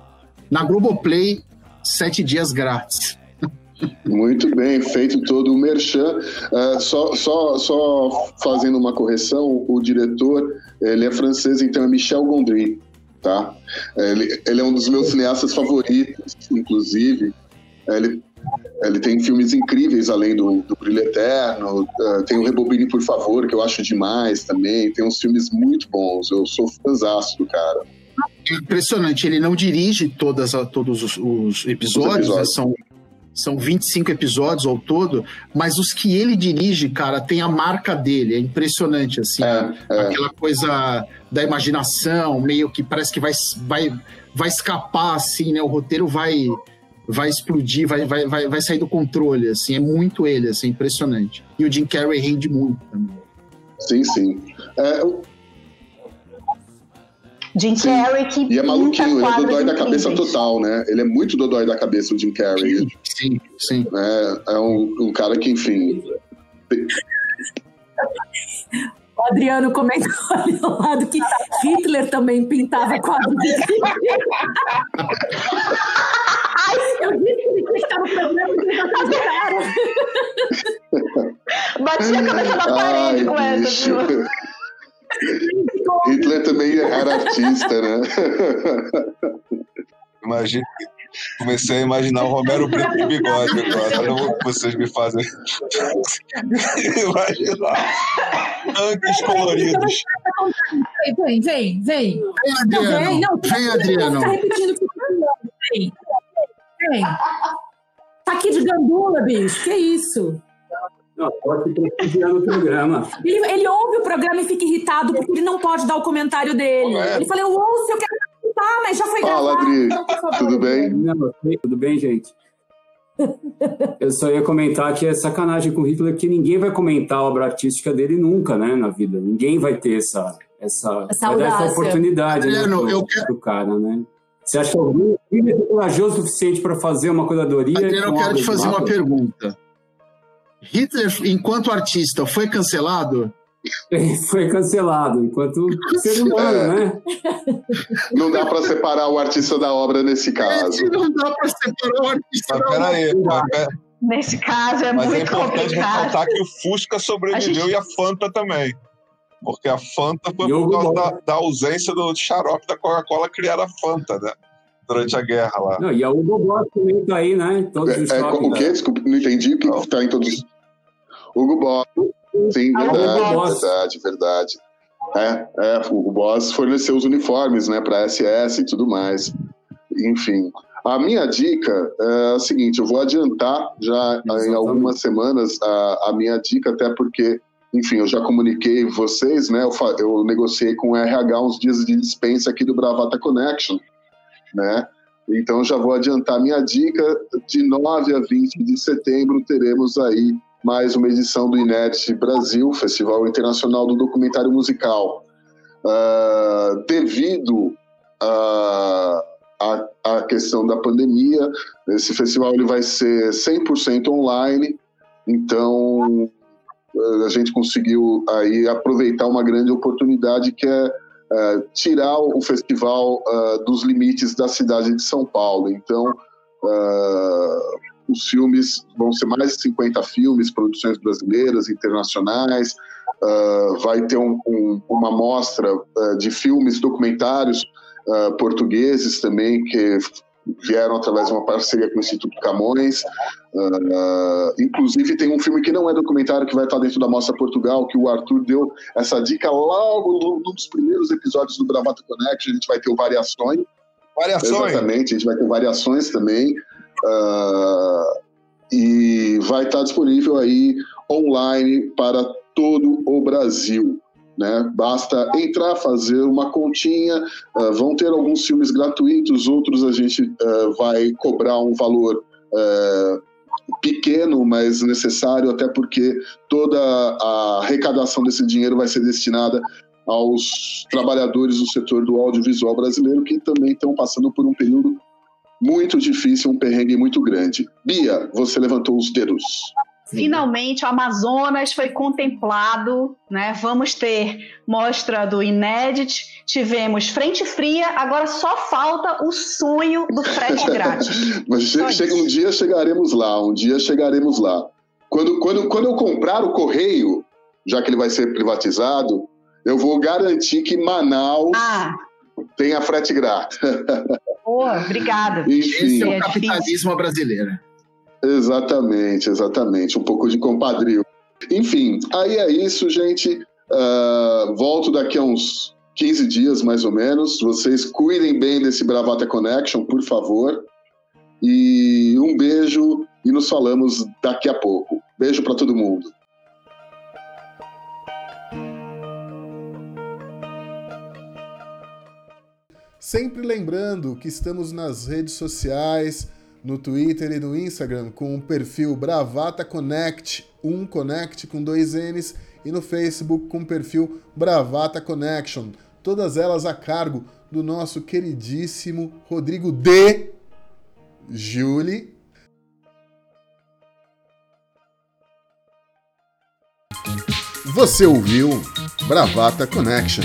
Na Globoplay, sete dias grátis. Muito bem, feito todo o merchan. Uh, só, só, só fazendo uma correção, o diretor, ele é francês, então é Michel Gondry, tá? Ele, ele é um dos meus cineastas favoritos, inclusive. Ele, ele tem filmes incríveis além do, do Brilho Eterno, uh, tem o Rebobine, por favor, que eu acho demais também. Tem uns filmes muito bons, eu sou fãzaço do cara. Impressionante, ele não dirige todas, todos os, os episódios, os episódios. Né? são, são 25 episódios ao todo, mas os que ele dirige, cara, tem a marca dele, é impressionante, assim, é, é. aquela coisa da imaginação, meio que parece que vai, vai, vai escapar, assim, né, o roteiro vai vai explodir, vai, vai, vai, vai sair do controle, assim, é muito ele, assim, impressionante. E o Jim Carrey rende muito também. Sim, sim. É, Jim Sim. Carrey que E é maluquinho, ele é dodói da cabeça total, né? Ele é muito dodói da cabeça, o Jim Carrey. Sim, sim. sim. É, é um, um cara que, enfim... O Adriano comentou ali ao lado que Hitler também pintava quadros. Eu disse que ele estar no programa e ele tá cara. Bati a cabeça na parede Ai, com essa, viu? Hitler também era artista, né? Imagina, comecei a imaginar o Romero Brito de bigode agora. Olha o que vocês me fazem. imaginar. Tanques coloridos. Vem, vem, vem. Vem, Adriano. Não, vem, não, vem, Adriano. Tá repetindo Vem, vem. Tá aqui de gandula, bicho. Que isso? Pode o programa. Ele, ele ouve o programa e fica irritado porque ele não pode dar o comentário dele. É. Ele fala, eu ouço, eu quero participar, mas já foi Fala, Adri. Tudo bem? Não, tudo bem, gente? Eu só ia comentar que é sacanagem com o Hitler que ninguém vai comentar a obra artística dele nunca, né, na vida. Ninguém vai ter essa essa, essa, essa oportunidade, né, pro, eu quero... pro cara, né? Você acha que alguém é corajoso o suficiente para fazer uma curadoria? Adriano, eu quero te fazer uma pergunta. Hitler, enquanto artista, foi cancelado? Foi cancelado, enquanto ser humano, é. né? Não dá para separar o artista da obra nesse caso. Não dá para separar o artista mas, da aí, obra. Nesse caso é mas muito é importante ressaltar que o Fusca sobreviveu a gente... e a Fanta também. Porque a Fanta foi por causa da, da, ausência do xarope da Coca-Cola criar a Fanta, né? durante a guerra lá. Não, e a Hugo Boss também tá aí, né? Todos os é, é o quê? Desculpa, não entendi o que está em todos. Hugo Boss. Sim, verdade, verdade, verdade. É, é, o Hugo Boss forneceu os uniformes, né, para SS e tudo mais. Enfim, a minha dica é a seguinte: eu vou adiantar já Exatamente. em algumas semanas a, a, minha dica, até porque, enfim, eu já comuniquei vocês, né? Eu, eu negociei com o RH uns dias de dispensa aqui do Bravata Connection, né? Então já vou adiantar minha dica. De 9 a 20 de setembro teremos aí mais uma edição do Inédit Brasil, Festival Internacional do Documentário Musical. Uh, devido a a, a questão da pandemia. Esse festival ele vai ser 100% online, então a gente conseguiu aí aproveitar uma grande oportunidade que é, é tirar o festival uh, dos limites da cidade de São Paulo. Então, uh, os filmes vão ser mais de 50 filmes, produções brasileiras, internacionais. Uh, vai ter um, um, uma mostra de filmes documentários uh, portugueses também que vieram através de uma parceria com o Instituto Camões. Uh, inclusive, tem um filme que não é documentário que vai estar dentro da Mostra Portugal, que o Arthur deu essa dica logo num dos primeiros episódios do Bravata Connect. A gente vai ter o Variações. Variações. Exatamente, a gente vai ter variações também. Uh, e vai estar disponível aí online para todo o Brasil. Né? Basta entrar, fazer uma continha, uh, vão ter alguns filmes gratuitos, outros a gente uh, vai cobrar um valor pequeno, mas necessário, até porque toda a arrecadação desse dinheiro vai ser destinada aos trabalhadores do setor do audiovisual brasileiro que também estão passando por um período muito difícil, um perrengue muito grande. Bia, você levantou os dedos. Finalmente, o Amazonas foi contemplado, né? Vamos ter mostra do Inédit, tivemos frente fria, agora só falta o sonho do frete grátis. Mas chega, um dia chegaremos lá, um dia chegaremos lá. Quando, quando, quando eu comprar o correio, já que ele vai ser privatizado, eu vou garantir que Manaus ah. tenha frete grátis. Boa, obrigada. Esse é o é capitalismo difícil. brasileiro. Exatamente, exatamente. Um pouco de compadrio. Enfim, aí é isso, gente. Uh, volto daqui a uns 15 dias, mais ou menos. Vocês cuidem bem desse Bravata Connection, por favor. E um beijo e nos falamos daqui a pouco. Beijo para todo mundo. Sempre lembrando que estamos nas redes sociais no Twitter e no Instagram com o perfil Bravata Connect, um Connect com dois N's, e no Facebook com o perfil Bravata Connection. Todas elas a cargo do nosso queridíssimo Rodrigo D. Julie. Você ouviu Bravata Connection.